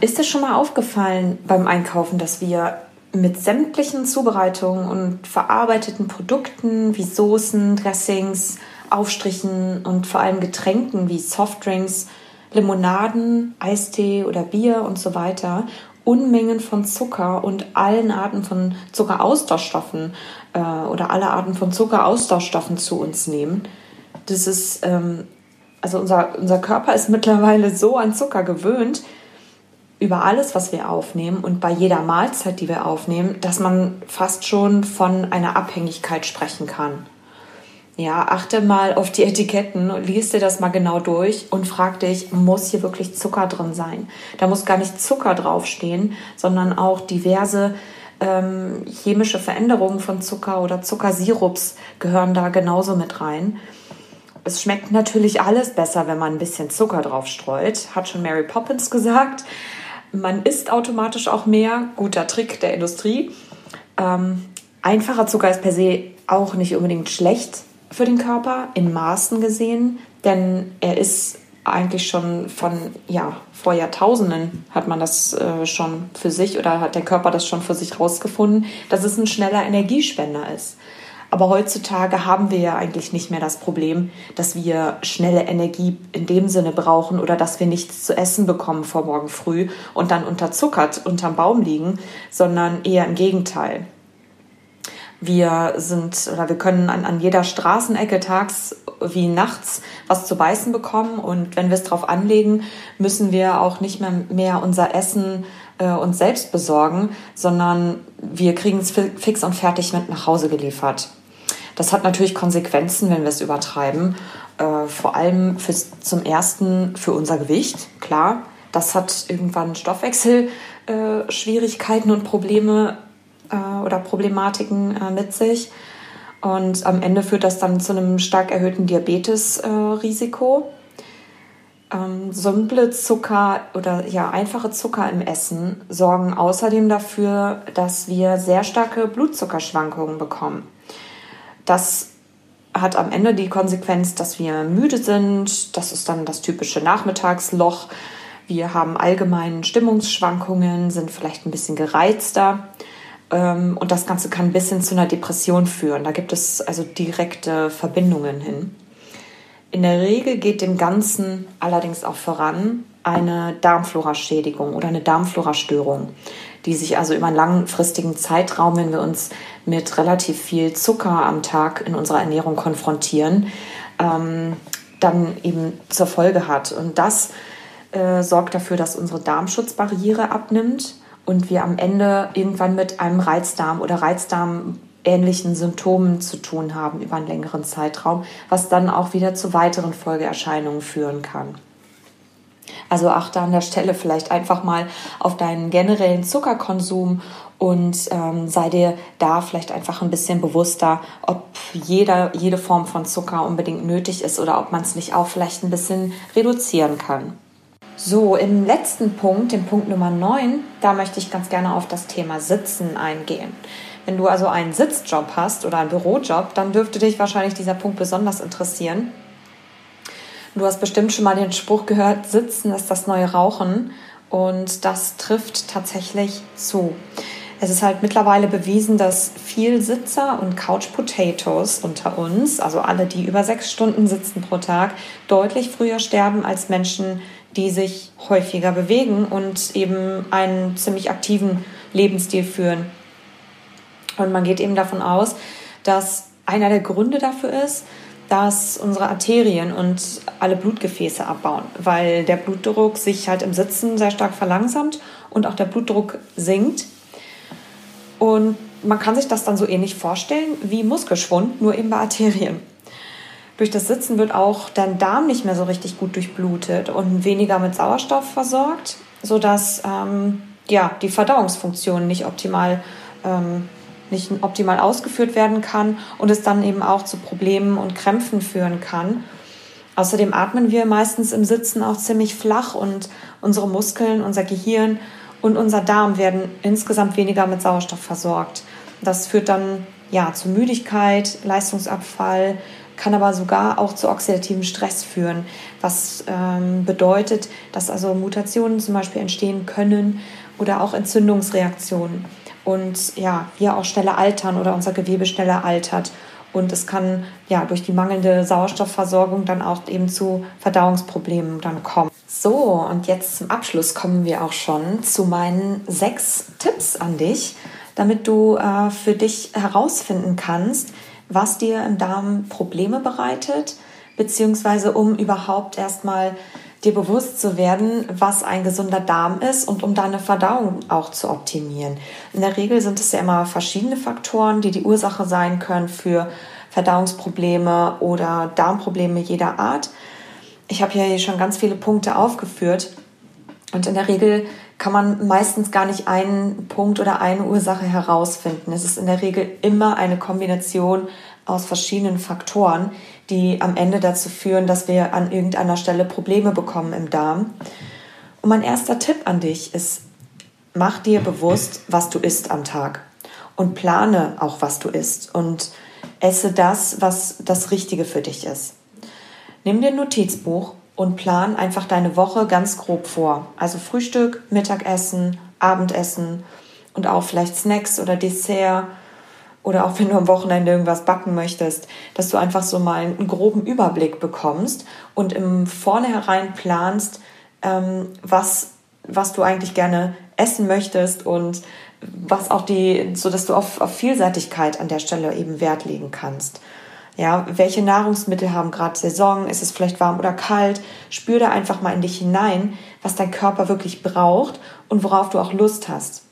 Ist dir schon mal aufgefallen beim Einkaufen, dass wir mit sämtlichen Zubereitungen und verarbeiteten Produkten wie Soßen, Dressings, Aufstrichen und vor allem Getränken wie Softdrinks Limonaden, Eistee oder Bier und so weiter Unmengen von Zucker und allen Arten von Zuckeraustauschstoffen äh, oder alle Arten von Zuckeraustauschstoffen zu uns nehmen. Das ist, ähm, also unser, unser Körper ist mittlerweile so an Zucker gewöhnt, über alles, was wir aufnehmen und bei jeder Mahlzeit, die wir aufnehmen, dass man fast schon von einer Abhängigkeit sprechen kann. Ja, achte mal auf die <laughs> Etiketten, liest dir das mal genau durch und frag dich, muss hier wirklich Zucker drin sein? Da muss gar nicht Zucker draufstehen, sondern auch diverse ähm, chemische Veränderungen von Zucker oder Zuckersirups gehören da genauso mit rein. Es schmeckt natürlich alles besser, wenn man ein bisschen Zucker drauf streut, hat schon Mary Poppins gesagt. Man isst automatisch auch mehr, guter Trick der Industrie. Ähm, einfacher Zucker ist per se auch nicht unbedingt schlecht, für den Körper in Maßen gesehen, denn er ist eigentlich schon von, ja, vor Jahrtausenden hat man das äh, schon für sich oder hat der Körper das schon für sich rausgefunden, dass es ein schneller Energiespender ist. Aber heutzutage haben wir ja eigentlich nicht mehr das Problem, dass wir schnelle Energie in dem Sinne brauchen oder dass wir nichts zu essen bekommen vor morgen früh und dann unterzuckert unterm Baum liegen, sondern eher im Gegenteil. Wir sind oder wir können an, an jeder Straßenecke tags wie nachts was zu beißen bekommen und wenn wir es drauf anlegen, müssen wir auch nicht mehr, mehr unser Essen äh, uns selbst besorgen, sondern wir kriegen es fix und fertig mit nach Hause geliefert. Das hat natürlich Konsequenzen, wenn wir es übertreiben. Äh, vor allem fürs, zum ersten für unser Gewicht, klar. Das hat irgendwann Stoffwechselschwierigkeiten äh, und Probleme äh, oder Problematiken äh, mit sich. Und am Ende führt das dann zu einem stark erhöhten Diabetesrisiko. Ähm, simple Zucker oder ja einfache Zucker im Essen sorgen außerdem dafür, dass wir sehr starke Blutzuckerschwankungen bekommen. Das hat am Ende die Konsequenz, dass wir müde sind. Das ist dann das typische Nachmittagsloch. Wir haben allgemeine Stimmungsschwankungen, sind vielleicht ein bisschen gereizter. Ähm, und das Ganze kann bis hin zu einer Depression führen. Da gibt es also direkte Verbindungen hin. In der Regel geht dem Ganzen allerdings auch voran eine Darmfloraschädigung oder eine Darmflorastörung, die sich also über einen langfristigen Zeitraum, wenn wir uns mit relativ viel Zucker am Tag in unserer Ernährung konfrontieren, ähm, dann eben zur Folge hat. Und das äh, sorgt dafür, dass unsere Darmschutzbarriere abnimmt und wir am Ende irgendwann mit einem Reizdarm oder Reizdarm ähnlichen Symptomen zu tun haben über einen längeren Zeitraum, was dann auch wieder zu weiteren Folgeerscheinungen führen kann. Also achte an der Stelle vielleicht einfach mal auf deinen generellen Zuckerkonsum und ähm, sei dir da vielleicht einfach ein bisschen bewusster, ob jeder, jede Form von Zucker unbedingt nötig ist oder ob man es nicht auch vielleicht ein bisschen reduzieren kann. So, im letzten Punkt, dem Punkt Nummer 9, da möchte ich ganz gerne auf das Thema Sitzen eingehen. Wenn du also einen Sitzjob hast oder einen Bürojob, dann dürfte dich wahrscheinlich dieser Punkt besonders interessieren. Du hast bestimmt schon mal den Spruch gehört, Sitzen ist das neue Rauchen. Und das trifft tatsächlich zu. Es ist halt mittlerweile bewiesen, dass viel Sitzer und Couch Potatoes unter uns, also alle, die über sechs Stunden sitzen pro Tag, deutlich früher sterben als Menschen, die sich häufiger bewegen und eben einen ziemlich aktiven Lebensstil führen. Und man geht eben davon aus, dass einer der Gründe dafür ist, dass unsere Arterien und alle Blutgefäße abbauen, weil der Blutdruck sich halt im Sitzen sehr stark verlangsamt und auch der Blutdruck sinkt. Und man kann sich das dann so ähnlich vorstellen wie Muskelschwund, nur eben bei Arterien. Durch das Sitzen wird auch dein Darm nicht mehr so richtig gut durchblutet und weniger mit Sauerstoff versorgt, sodass ähm, ja, die Verdauungsfunktion nicht optimal, ähm, nicht optimal ausgeführt werden kann und es dann eben auch zu Problemen und Krämpfen führen kann. Außerdem atmen wir meistens im Sitzen auch ziemlich flach und unsere Muskeln, unser Gehirn und unser Darm werden insgesamt weniger mit Sauerstoff versorgt. Das führt dann ja zu Müdigkeit, Leistungsabfall, kann aber sogar auch zu oxidativem Stress führen, was ähm, bedeutet, dass also Mutationen zum Beispiel entstehen können oder auch Entzündungsreaktionen und ja, wir auch schneller altern oder unser Gewebe schneller altert. Und es kann ja durch die mangelnde Sauerstoffversorgung dann auch eben zu Verdauungsproblemen dann kommen. So, und jetzt zum Abschluss kommen wir auch schon zu meinen sechs Tipps an dich, damit du äh, für dich herausfinden kannst, was dir im Darm Probleme bereitet, beziehungsweise um überhaupt erstmal dir bewusst zu werden, was ein gesunder Darm ist und um deine Verdauung auch zu optimieren. In der Regel sind es ja immer verschiedene Faktoren, die die Ursache sein können für Verdauungsprobleme oder Darmprobleme jeder Art. Ich habe hier schon ganz viele Punkte aufgeführt und in der Regel kann man meistens gar nicht einen Punkt oder eine Ursache herausfinden. Es ist in der Regel immer eine Kombination aus verschiedenen Faktoren, die am Ende dazu führen, dass wir an irgendeiner Stelle Probleme bekommen im Darm. Und mein erster Tipp an dich ist, mach dir bewusst, was du isst am Tag und plane auch, was du isst und esse das, was das Richtige für dich ist. Nimm dir ein Notizbuch und plan einfach deine Woche ganz grob vor. Also Frühstück, Mittagessen, Abendessen und auch vielleicht Snacks oder Dessert oder auch wenn du am Wochenende irgendwas backen möchtest, dass du einfach so mal einen groben Überblick bekommst und im Vornherein planst, ähm, was, was du eigentlich gerne essen möchtest und was auch die, so dass du auf, auf Vielseitigkeit an der Stelle eben Wert legen kannst. Ja, welche Nahrungsmittel haben gerade Saison? Ist es vielleicht warm oder kalt? Spür da einfach mal in dich hinein, was dein Körper wirklich braucht und worauf du auch Lust hast.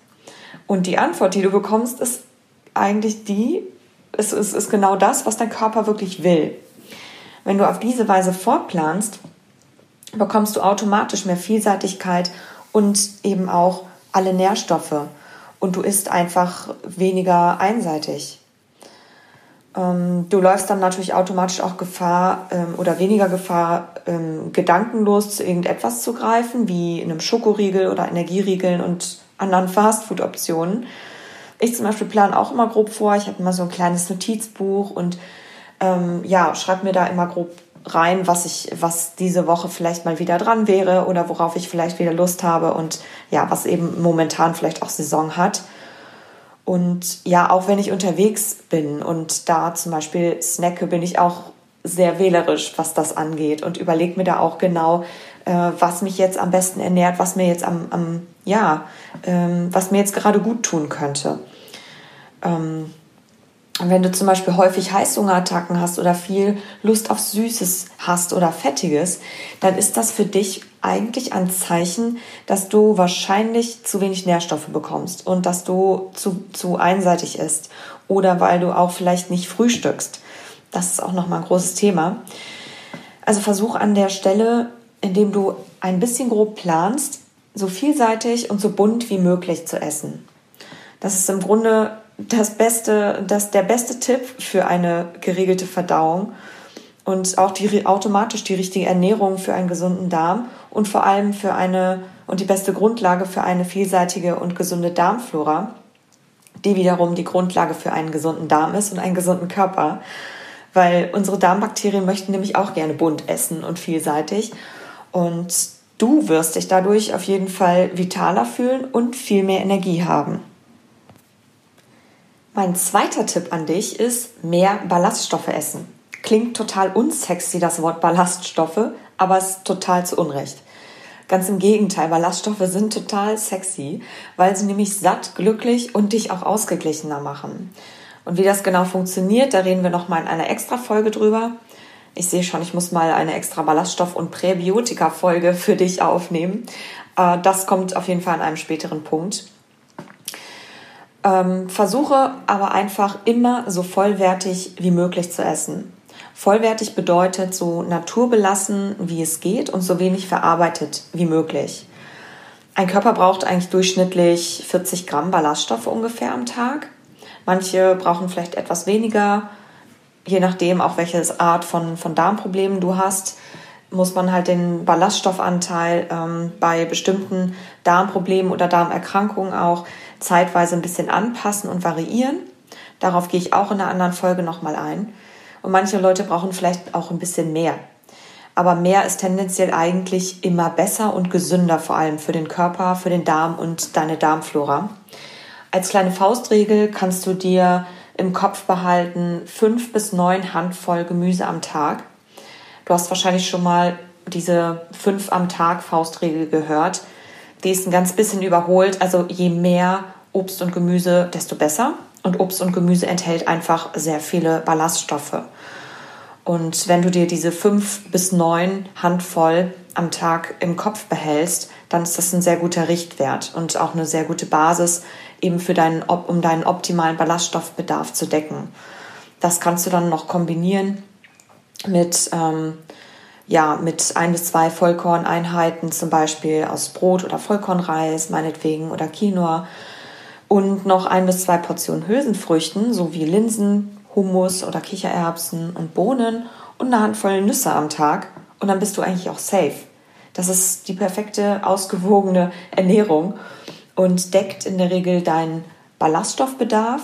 Und die Antwort, die du bekommst, ist eigentlich die, es ist, ist genau das, was dein Körper wirklich will. Wenn du auf diese Weise vorplanst, bekommst du automatisch mehr Vielseitigkeit und eben auch alle Nährstoffe. Und du isst einfach weniger einseitig. Ähm, du läufst dann natürlich automatisch auch Gefahr ähm, oder weniger Gefahr, ähm, gedankenlos zu irgendetwas zu greifen, wie einem Schokoriegel oder Energieriegeln und anderen Fastfood-Optionen, ich zum Beispiel plane auch immer grob vor. Ich habe immer so ein kleines Notizbuch und ähm, ja, schreibe mir da immer grob rein, was ich, was diese Woche vielleicht mal wieder dran wäre oder worauf ich vielleicht wieder Lust habe und ja, was eben momentan vielleicht auch Saison hat. Und ja, auch wenn ich unterwegs bin und da zum Beispiel snacke, bin ich auch sehr wählerisch, was das angeht und überlege mir da auch genau, äh, was mich jetzt am besten ernährt, was mir jetzt am, am ja, ähm, was mir jetzt gerade gut tun könnte. Ähm, wenn du zum Beispiel häufig Heißhungerattacken hast oder viel Lust auf Süßes hast oder Fettiges, dann ist das für dich eigentlich ein Zeichen, dass du wahrscheinlich zu wenig Nährstoffe bekommst und dass du zu, zu einseitig isst oder weil du auch vielleicht nicht frühstückst. Das ist auch nochmal ein großes Thema. Also versuch an der Stelle, indem du ein bisschen grob planst, so vielseitig und so bunt wie möglich zu essen. Das ist im Grunde das beste, das, der beste Tipp für eine geregelte Verdauung und auch die, automatisch die richtige Ernährung für einen gesunden Darm und vor allem für eine und die beste Grundlage für eine vielseitige und gesunde Darmflora, die wiederum die Grundlage für einen gesunden Darm ist und einen gesunden Körper, weil unsere Darmbakterien möchten nämlich auch gerne bunt essen und vielseitig und du wirst dich dadurch auf jeden Fall vitaler fühlen und viel mehr Energie haben. Mein zweiter Tipp an dich ist mehr Ballaststoffe essen. Klingt total unsexy, das Wort Ballaststoffe, aber ist total zu Unrecht. Ganz im Gegenteil, Ballaststoffe sind total sexy, weil sie nämlich satt, glücklich und dich auch ausgeglichener machen. Und wie das genau funktioniert, da reden wir nochmal in einer extra Folge drüber. Ich sehe schon, ich muss mal eine extra Ballaststoff- und Präbiotika-Folge für dich aufnehmen. Äh, das kommt auf jeden Fall an einem späteren Punkt. Ähm, versuche aber einfach immer so vollwertig wie möglich zu essen. Vollwertig bedeutet so naturbelassen, wie es geht und so wenig verarbeitet wie möglich. Ein Körper braucht eigentlich durchschnittlich 40 Gramm Ballaststoffe ungefähr am Tag. Manche brauchen vielleicht etwas weniger, je nachdem auch welche Art von, von Darmproblemen du hast muss man halt den Ballaststoffanteil ähm, bei bestimmten Darmproblemen oder Darmerkrankungen auch zeitweise ein bisschen anpassen und variieren. Darauf gehe ich auch in einer anderen Folge nochmal ein. Und manche Leute brauchen vielleicht auch ein bisschen mehr. Aber mehr ist tendenziell eigentlich immer besser und gesünder, vor allem für den Körper, für den Darm und deine Darmflora. Als kleine Faustregel kannst du dir im Kopf behalten, fünf bis neun Handvoll Gemüse am Tag. Du hast wahrscheinlich schon mal diese fünf am Tag Faustregel gehört. Die ist ein ganz bisschen überholt. Also je mehr Obst und Gemüse, desto besser. Und Obst und Gemüse enthält einfach sehr viele Ballaststoffe. Und wenn du dir diese fünf bis neun Handvoll am Tag im Kopf behältst, dann ist das ein sehr guter Richtwert und auch eine sehr gute Basis, eben für deinen, um deinen optimalen Ballaststoffbedarf zu decken. Das kannst du dann noch kombinieren mit, ähm, ja, mit ein bis zwei Vollkorneinheiten, zum Beispiel aus Brot oder Vollkornreis, meinetwegen, oder Quinoa. Und noch ein bis zwei Portionen Hülsenfrüchten, sowie Linsen, Hummus oder Kichererbsen und Bohnen und eine Handvoll Nüsse am Tag. Und dann bist du eigentlich auch safe. Das ist die perfekte, ausgewogene Ernährung und deckt in der Regel deinen Ballaststoffbedarf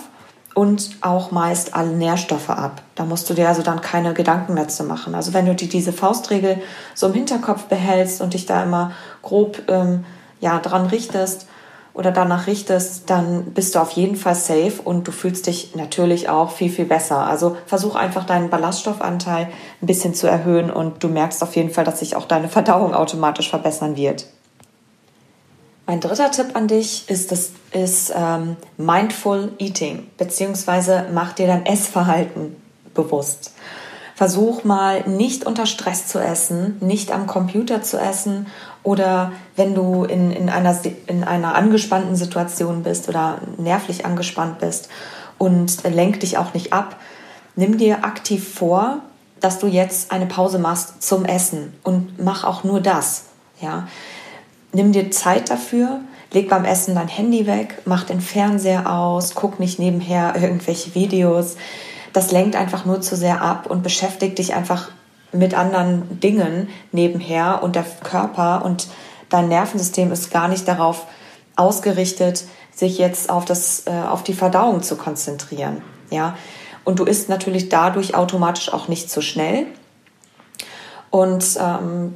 und auch meist alle Nährstoffe ab. Da musst du dir also dann keine Gedanken mehr zu machen. Also wenn du dir diese Faustregel so im Hinterkopf behältst und dich da immer grob ähm, ja, dran richtest oder danach richtest, dann bist du auf jeden Fall safe und du fühlst dich natürlich auch viel, viel besser. Also versuch einfach deinen Ballaststoffanteil ein bisschen zu erhöhen und du merkst auf jeden Fall, dass sich auch deine Verdauung automatisch verbessern wird. Mein dritter Tipp an dich ist, das ist ähm, Mindful Eating, beziehungsweise mach dir dein Essverhalten bewusst. Versuch mal nicht unter Stress zu essen, nicht am Computer zu essen oder wenn du in, in, einer, in einer angespannten Situation bist oder nervlich angespannt bist und lenk dich auch nicht ab, nimm dir aktiv vor, dass du jetzt eine Pause machst zum Essen und mach auch nur das. Ja, nimm dir Zeit dafür, leg beim Essen dein Handy weg, mach den Fernseher aus, guck nicht nebenher <laughs> irgendwelche Videos. Das lenkt einfach nur zu sehr ab und beschäftigt dich einfach mit anderen Dingen nebenher und der Körper und dein Nervensystem ist gar nicht darauf ausgerichtet, sich jetzt auf, das, äh, auf die Verdauung zu konzentrieren. Ja? Und du isst natürlich dadurch automatisch auch nicht so schnell. Und ähm,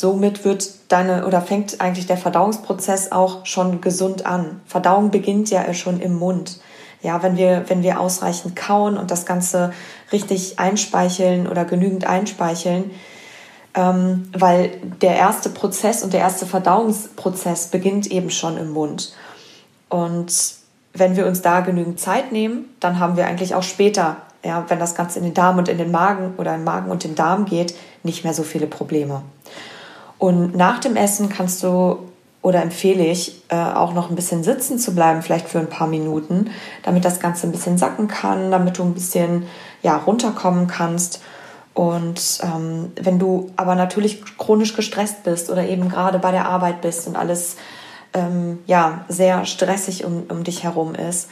somit wird deine oder fängt eigentlich der Verdauungsprozess auch schon gesund an. Verdauung beginnt ja schon im Mund. Ja, wenn wir, wenn wir ausreichend kauen und das Ganze richtig einspeicheln oder genügend einspeicheln, ähm, weil der erste Prozess und der erste Verdauungsprozess beginnt eben schon im Mund. Und wenn wir uns da genügend Zeit nehmen, dann haben wir eigentlich auch später, ja, wenn das Ganze in den Darm und in den Magen oder den Magen und den Darm geht, nicht mehr so viele Probleme. Und nach dem Essen kannst du oder empfehle ich äh, auch noch ein bisschen sitzen zu bleiben, vielleicht für ein paar Minuten, damit das Ganze ein bisschen sacken kann, damit du ein bisschen ja, runterkommen kannst. Und ähm, wenn du aber natürlich chronisch gestresst bist oder eben gerade bei der Arbeit bist und alles ähm, ja, sehr stressig um, um dich herum ist,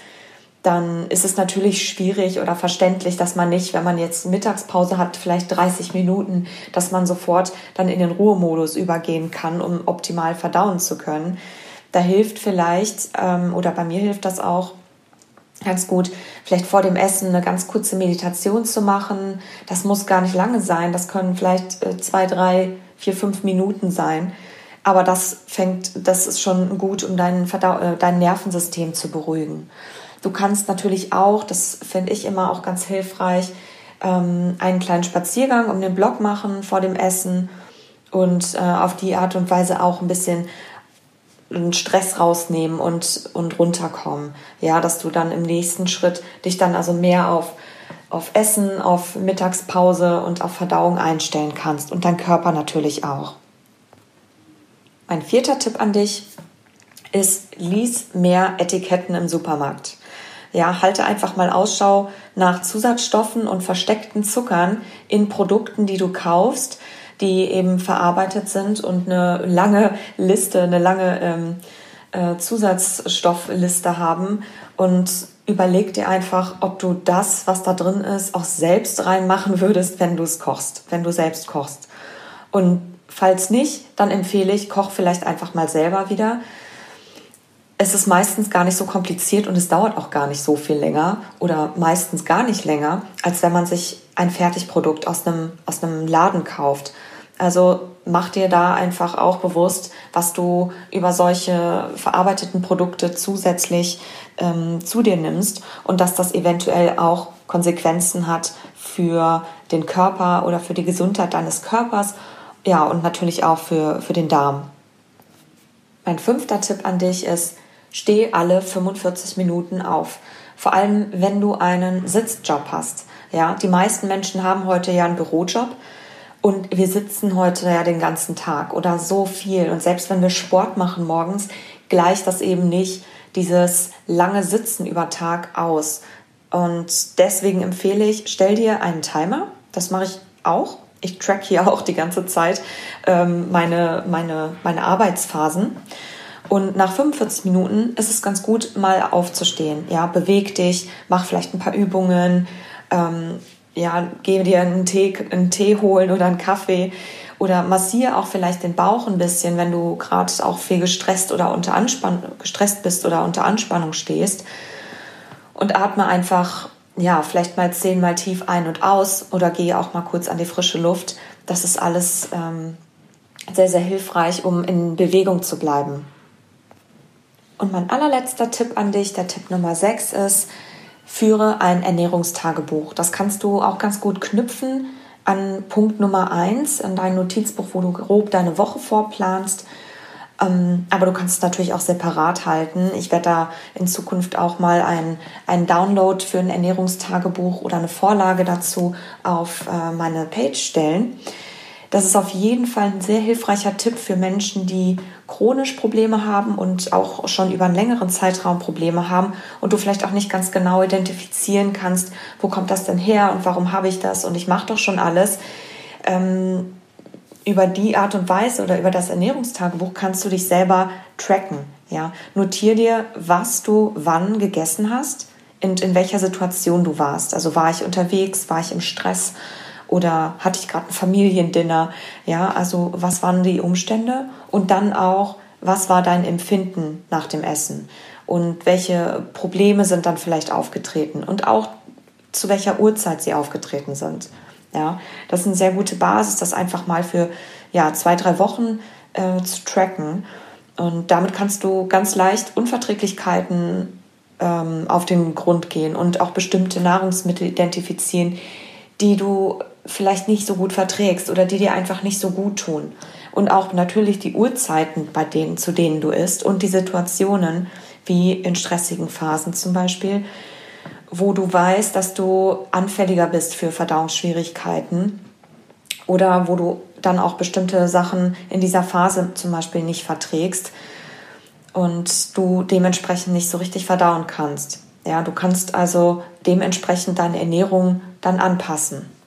dann ist es natürlich schwierig oder verständlich, dass man nicht, wenn man jetzt Mittagspause hat, vielleicht 30 Minuten, dass man sofort dann in den Ruhemodus übergehen kann, um optimal verdauen zu können. Da hilft vielleicht, ähm, oder bei mir hilft das auch, ganz gut, vielleicht vor dem Essen eine ganz kurze Meditation zu machen. Das muss gar nicht lange sein. Das können vielleicht äh, zwei, drei, vier, fünf Minuten sein. Aber das fängt, das ist schon gut, um dein, Verdau äh, dein Nervensystem zu beruhigen. Du kannst natürlich auch, das finde ich immer auch ganz hilfreich, ähm, einen kleinen Spaziergang um den Block machen vor dem Essen und äh, auf die Art und Weise auch ein bisschen Stress rausnehmen und, und runterkommen. Ja, dass du dann im nächsten Schritt dich dann also mehr auf auf Essen, auf Mittagspause und auf Verdauung einstellen kannst und dein Körper natürlich auch. Mein vierter Tipp an dich ist, lies mehr Etiketten im Supermarkt. Ja, halte einfach mal Ausschau nach Zusatzstoffen und versteckten Zuckern in Produkten, die du kaufst, die eben verarbeitet sind und eine lange Liste, eine lange ähm, äh, Zusatzstoffliste haben und überleg dir einfach, ob du das, was da drin ist, auch selbst reinmachen würdest, wenn du es kochst, wenn du selbst kochst. Und falls nicht, dann empfehle ich, koch vielleicht einfach mal selber wieder. Es ist meistens gar nicht so kompliziert und es dauert auch gar nicht so viel länger oder meistens gar nicht länger, als wenn man sich ein Fertigprodukt aus einem, aus einem Laden kauft. Also mach dir da einfach auch bewusst, was du über solche verarbeiteten Produkte zusätzlich ähm, zu dir nimmst und dass das eventuell auch Konsequenzen hat für den Körper oder für die Gesundheit deines Körpers, ja, und natürlich auch für, für den Darm. Mein fünfter Tipp an dich ist, steh alle 45 Minuten auf. Vor allem, wenn du einen Sitzjob hast. Ja, die meisten Menschen haben heute ja einen Bürojob und wir sitzen heute ja den ganzen Tag oder so viel. Und selbst wenn wir Sport machen morgens, gleicht das eben nicht dieses lange Sitzen über Tag aus. Und deswegen empfehle ich, stell dir einen Timer. Das mache ich auch. Ich track hier auch die ganze Zeit ähm, meine, meine, meine Arbeitsphasen. Und nach 45 Minuten ist es ganz gut, mal aufzustehen. Ja, beweg dich, mach vielleicht ein paar Übungen, ähm, ja, geh dir einen Tee, einen Tee holen oder einen Kaffee oder massiere auch vielleicht den Bauch ein bisschen, wenn du gerade auch viel gestresst oder unter Anspannung gestresst bist oder unter Anspannung stehst und atme einfach ja, vielleicht mal zehnmal tief ein und aus oder gehe auch mal kurz an die frische Luft. Das ist alles ähm, sehr, sehr hilfreich, um in Bewegung zu bleiben. Und mein allerletzter Tipp an dich, der Tipp Nummer 6 ist, führe ein Ernährungstagebuch. Das kannst du auch ganz gut knüpfen an Punkt Nummer 1, an dein Notizbuch, wo du grob deine Woche vorplanst. Ähm, aber du kannst es natürlich auch separat halten. Ich werde da in Zukunft auch mal einen Download für ein Ernährungstagebuch oder eine Vorlage dazu auf äh, meine Page stellen. Das ist auf jeden Fall ein sehr hilfreicher Tipp für Menschen, die chronisch Probleme haben und auch schon über einen längeren Zeitraum Probleme haben und du vielleicht auch nicht ganz genau identifizieren kannst, wo kommt das denn her und warum habe ich das und ich mache doch schon alles. Ähm, über die Art und Weise oder über das Ernährungstagebuch kannst du dich selber tracken. Ja? Notier dir, was du wann gegessen hast und in welcher Situation du warst. Also war ich unterwegs, war ich im Stress, oder hatte ich gerade ein Familiendinner? Ja, also was waren die Umstände? Und dann auch, was war dein Empfinden nach dem Essen? Und welche Probleme sind dann vielleicht aufgetreten? Und auch zu welcher Uhrzeit sie aufgetreten sind. Ja, das ist eine sehr gute Basis, das einfach mal für ja, zwei, drei Wochen äh, zu tracken. Und damit kannst du ganz leicht Unverträglichkeiten ähm, auf den Grund gehen und auch bestimmte Nahrungsmittel identifizieren, die du vielleicht nicht so gut verträgst oder die dir einfach nicht so gut tun. Und auch natürlich die Uhrzeiten, bei denen, zu denen du isst und die Situationen, wie in stressigen Phasen zum Beispiel, wo du weißt, dass du anfälliger bist für Verdauungsschwierigkeiten oder wo du dann auch bestimmte Sachen in dieser Phase zum Beispiel nicht verträgst und du dementsprechend nicht so richtig verdauen kannst. Ja, du kannst also dementsprechend deine Ernährung dann anpassen.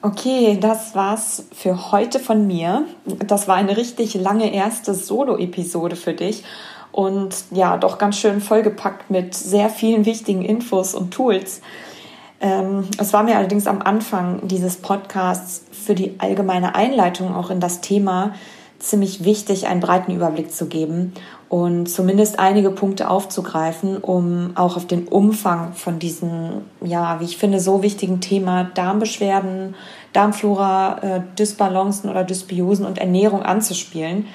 Okay, das war's für heute von mir. Das war eine richtig lange erste Solo-Episode für dich und ja, doch ganz schön vollgepackt mit sehr vielen wichtigen Infos und Tools. Ähm, es war mir allerdings am Anfang dieses Podcasts für die allgemeine Einleitung auch in das Thema ziemlich wichtig, einen breiten Überblick zu geben und zumindest einige Punkte aufzugreifen, um auch auf den Umfang von diesem, ja, wie ich finde, so wichtigen Thema Darmbeschwerden, Darmflora, äh, Dysbalancen oder Dysbiosen und Ernährung anzuspielen.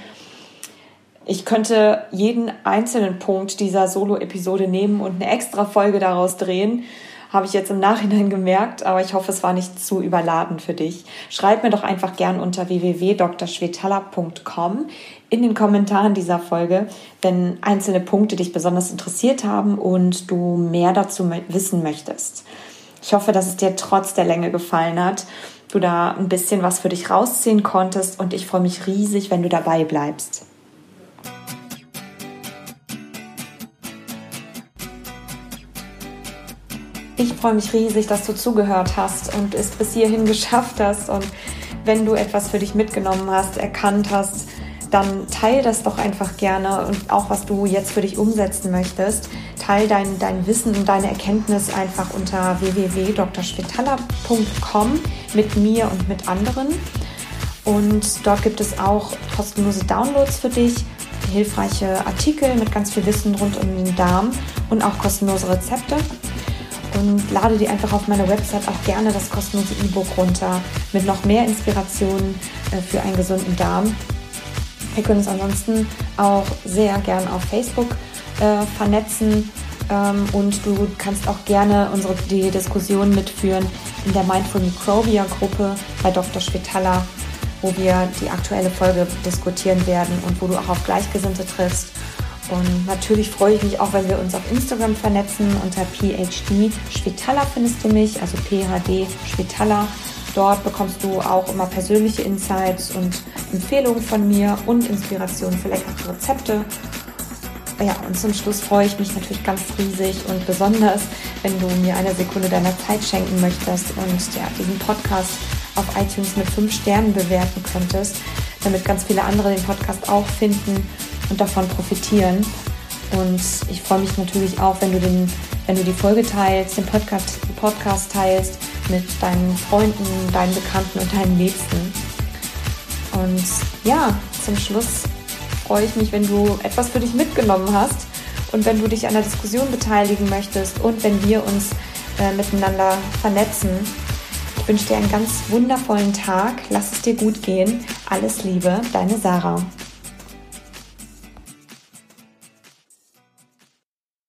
Ich könnte jeden einzelnen Punkt dieser Solo-Episode nehmen und eine extra Folge daraus drehen habe ich jetzt im Nachhinein gemerkt, aber ich hoffe, es war nicht zu überladen für dich. Schreib mir doch einfach gern unter www.drschwetala.com in den Kommentaren dieser Folge, wenn einzelne Punkte dich besonders interessiert haben und du mehr dazu wissen möchtest. Ich hoffe, dass es dir trotz der Länge gefallen hat, du da ein bisschen was für dich rausziehen konntest und ich freue mich riesig, wenn du dabei bleibst. Ich freue mich riesig, dass du zugehört hast und es bis hierhin <laughs> geschafft hast. Und wenn du etwas für dich mitgenommen hast, erkannt hast, dann teil das doch einfach gerne und auch was du jetzt für dich umsetzen möchtest. Teil dein, dein Wissen und deine Erkenntnis einfach unter www.drschwetala.com mit mir und mit anderen. Und dort gibt es auch kostenlose Downloads für dich, hilfreiche Artikel mit ganz viel Wissen rund um den Darm und auch kostenlose Rezepte und lade dir einfach auf meiner Website auch gerne das kostenlose E-Book runter mit noch mehr Inspirationen äh, für einen gesunden Darm. Wir können uns ansonsten auch sehr gern auf Facebook äh, vernetzen ähm, und du kannst auch gerne unsere die Diskussion mitführen in der Mindful Microbia Gruppe bei Dr. Schwetala, wo wir die aktuelle Folge diskutieren werden und wo du auch auf Gleichgesinnte triffst und natürlich freue ich mich auch, wenn wir uns auf Instagram vernetzen. Unter PhD Schwetala findest du mich, also PHD Schwetala. Dort bekommst du auch immer persönliche Insights und Empfehlungen von mir und Inspirationen für leckere Rezepte. Ja, und zum Schluss freue ich mich natürlich ganz riesig und besonders, wenn du mir eine Sekunde deiner Zeit schenken möchtest und ja, diesen Podcast auf iTunes mit 5 Sternen bewerten könntest, damit ganz viele andere den Podcast auch finden und davon profitieren. Und ich freue mich natürlich auch, wenn du, den, wenn du die Folge teilst, den Podcast, Podcast teilst mit deinen Freunden, deinen Bekannten und deinen Liebsten. Und ja, zum Schluss freue ich mich, wenn du etwas für dich mitgenommen hast und wenn du dich an der Diskussion beteiligen möchtest und wenn wir uns äh, miteinander vernetzen. Ich wünsche dir einen ganz wundervollen Tag. Lass es dir gut gehen. Alles Liebe, deine Sarah.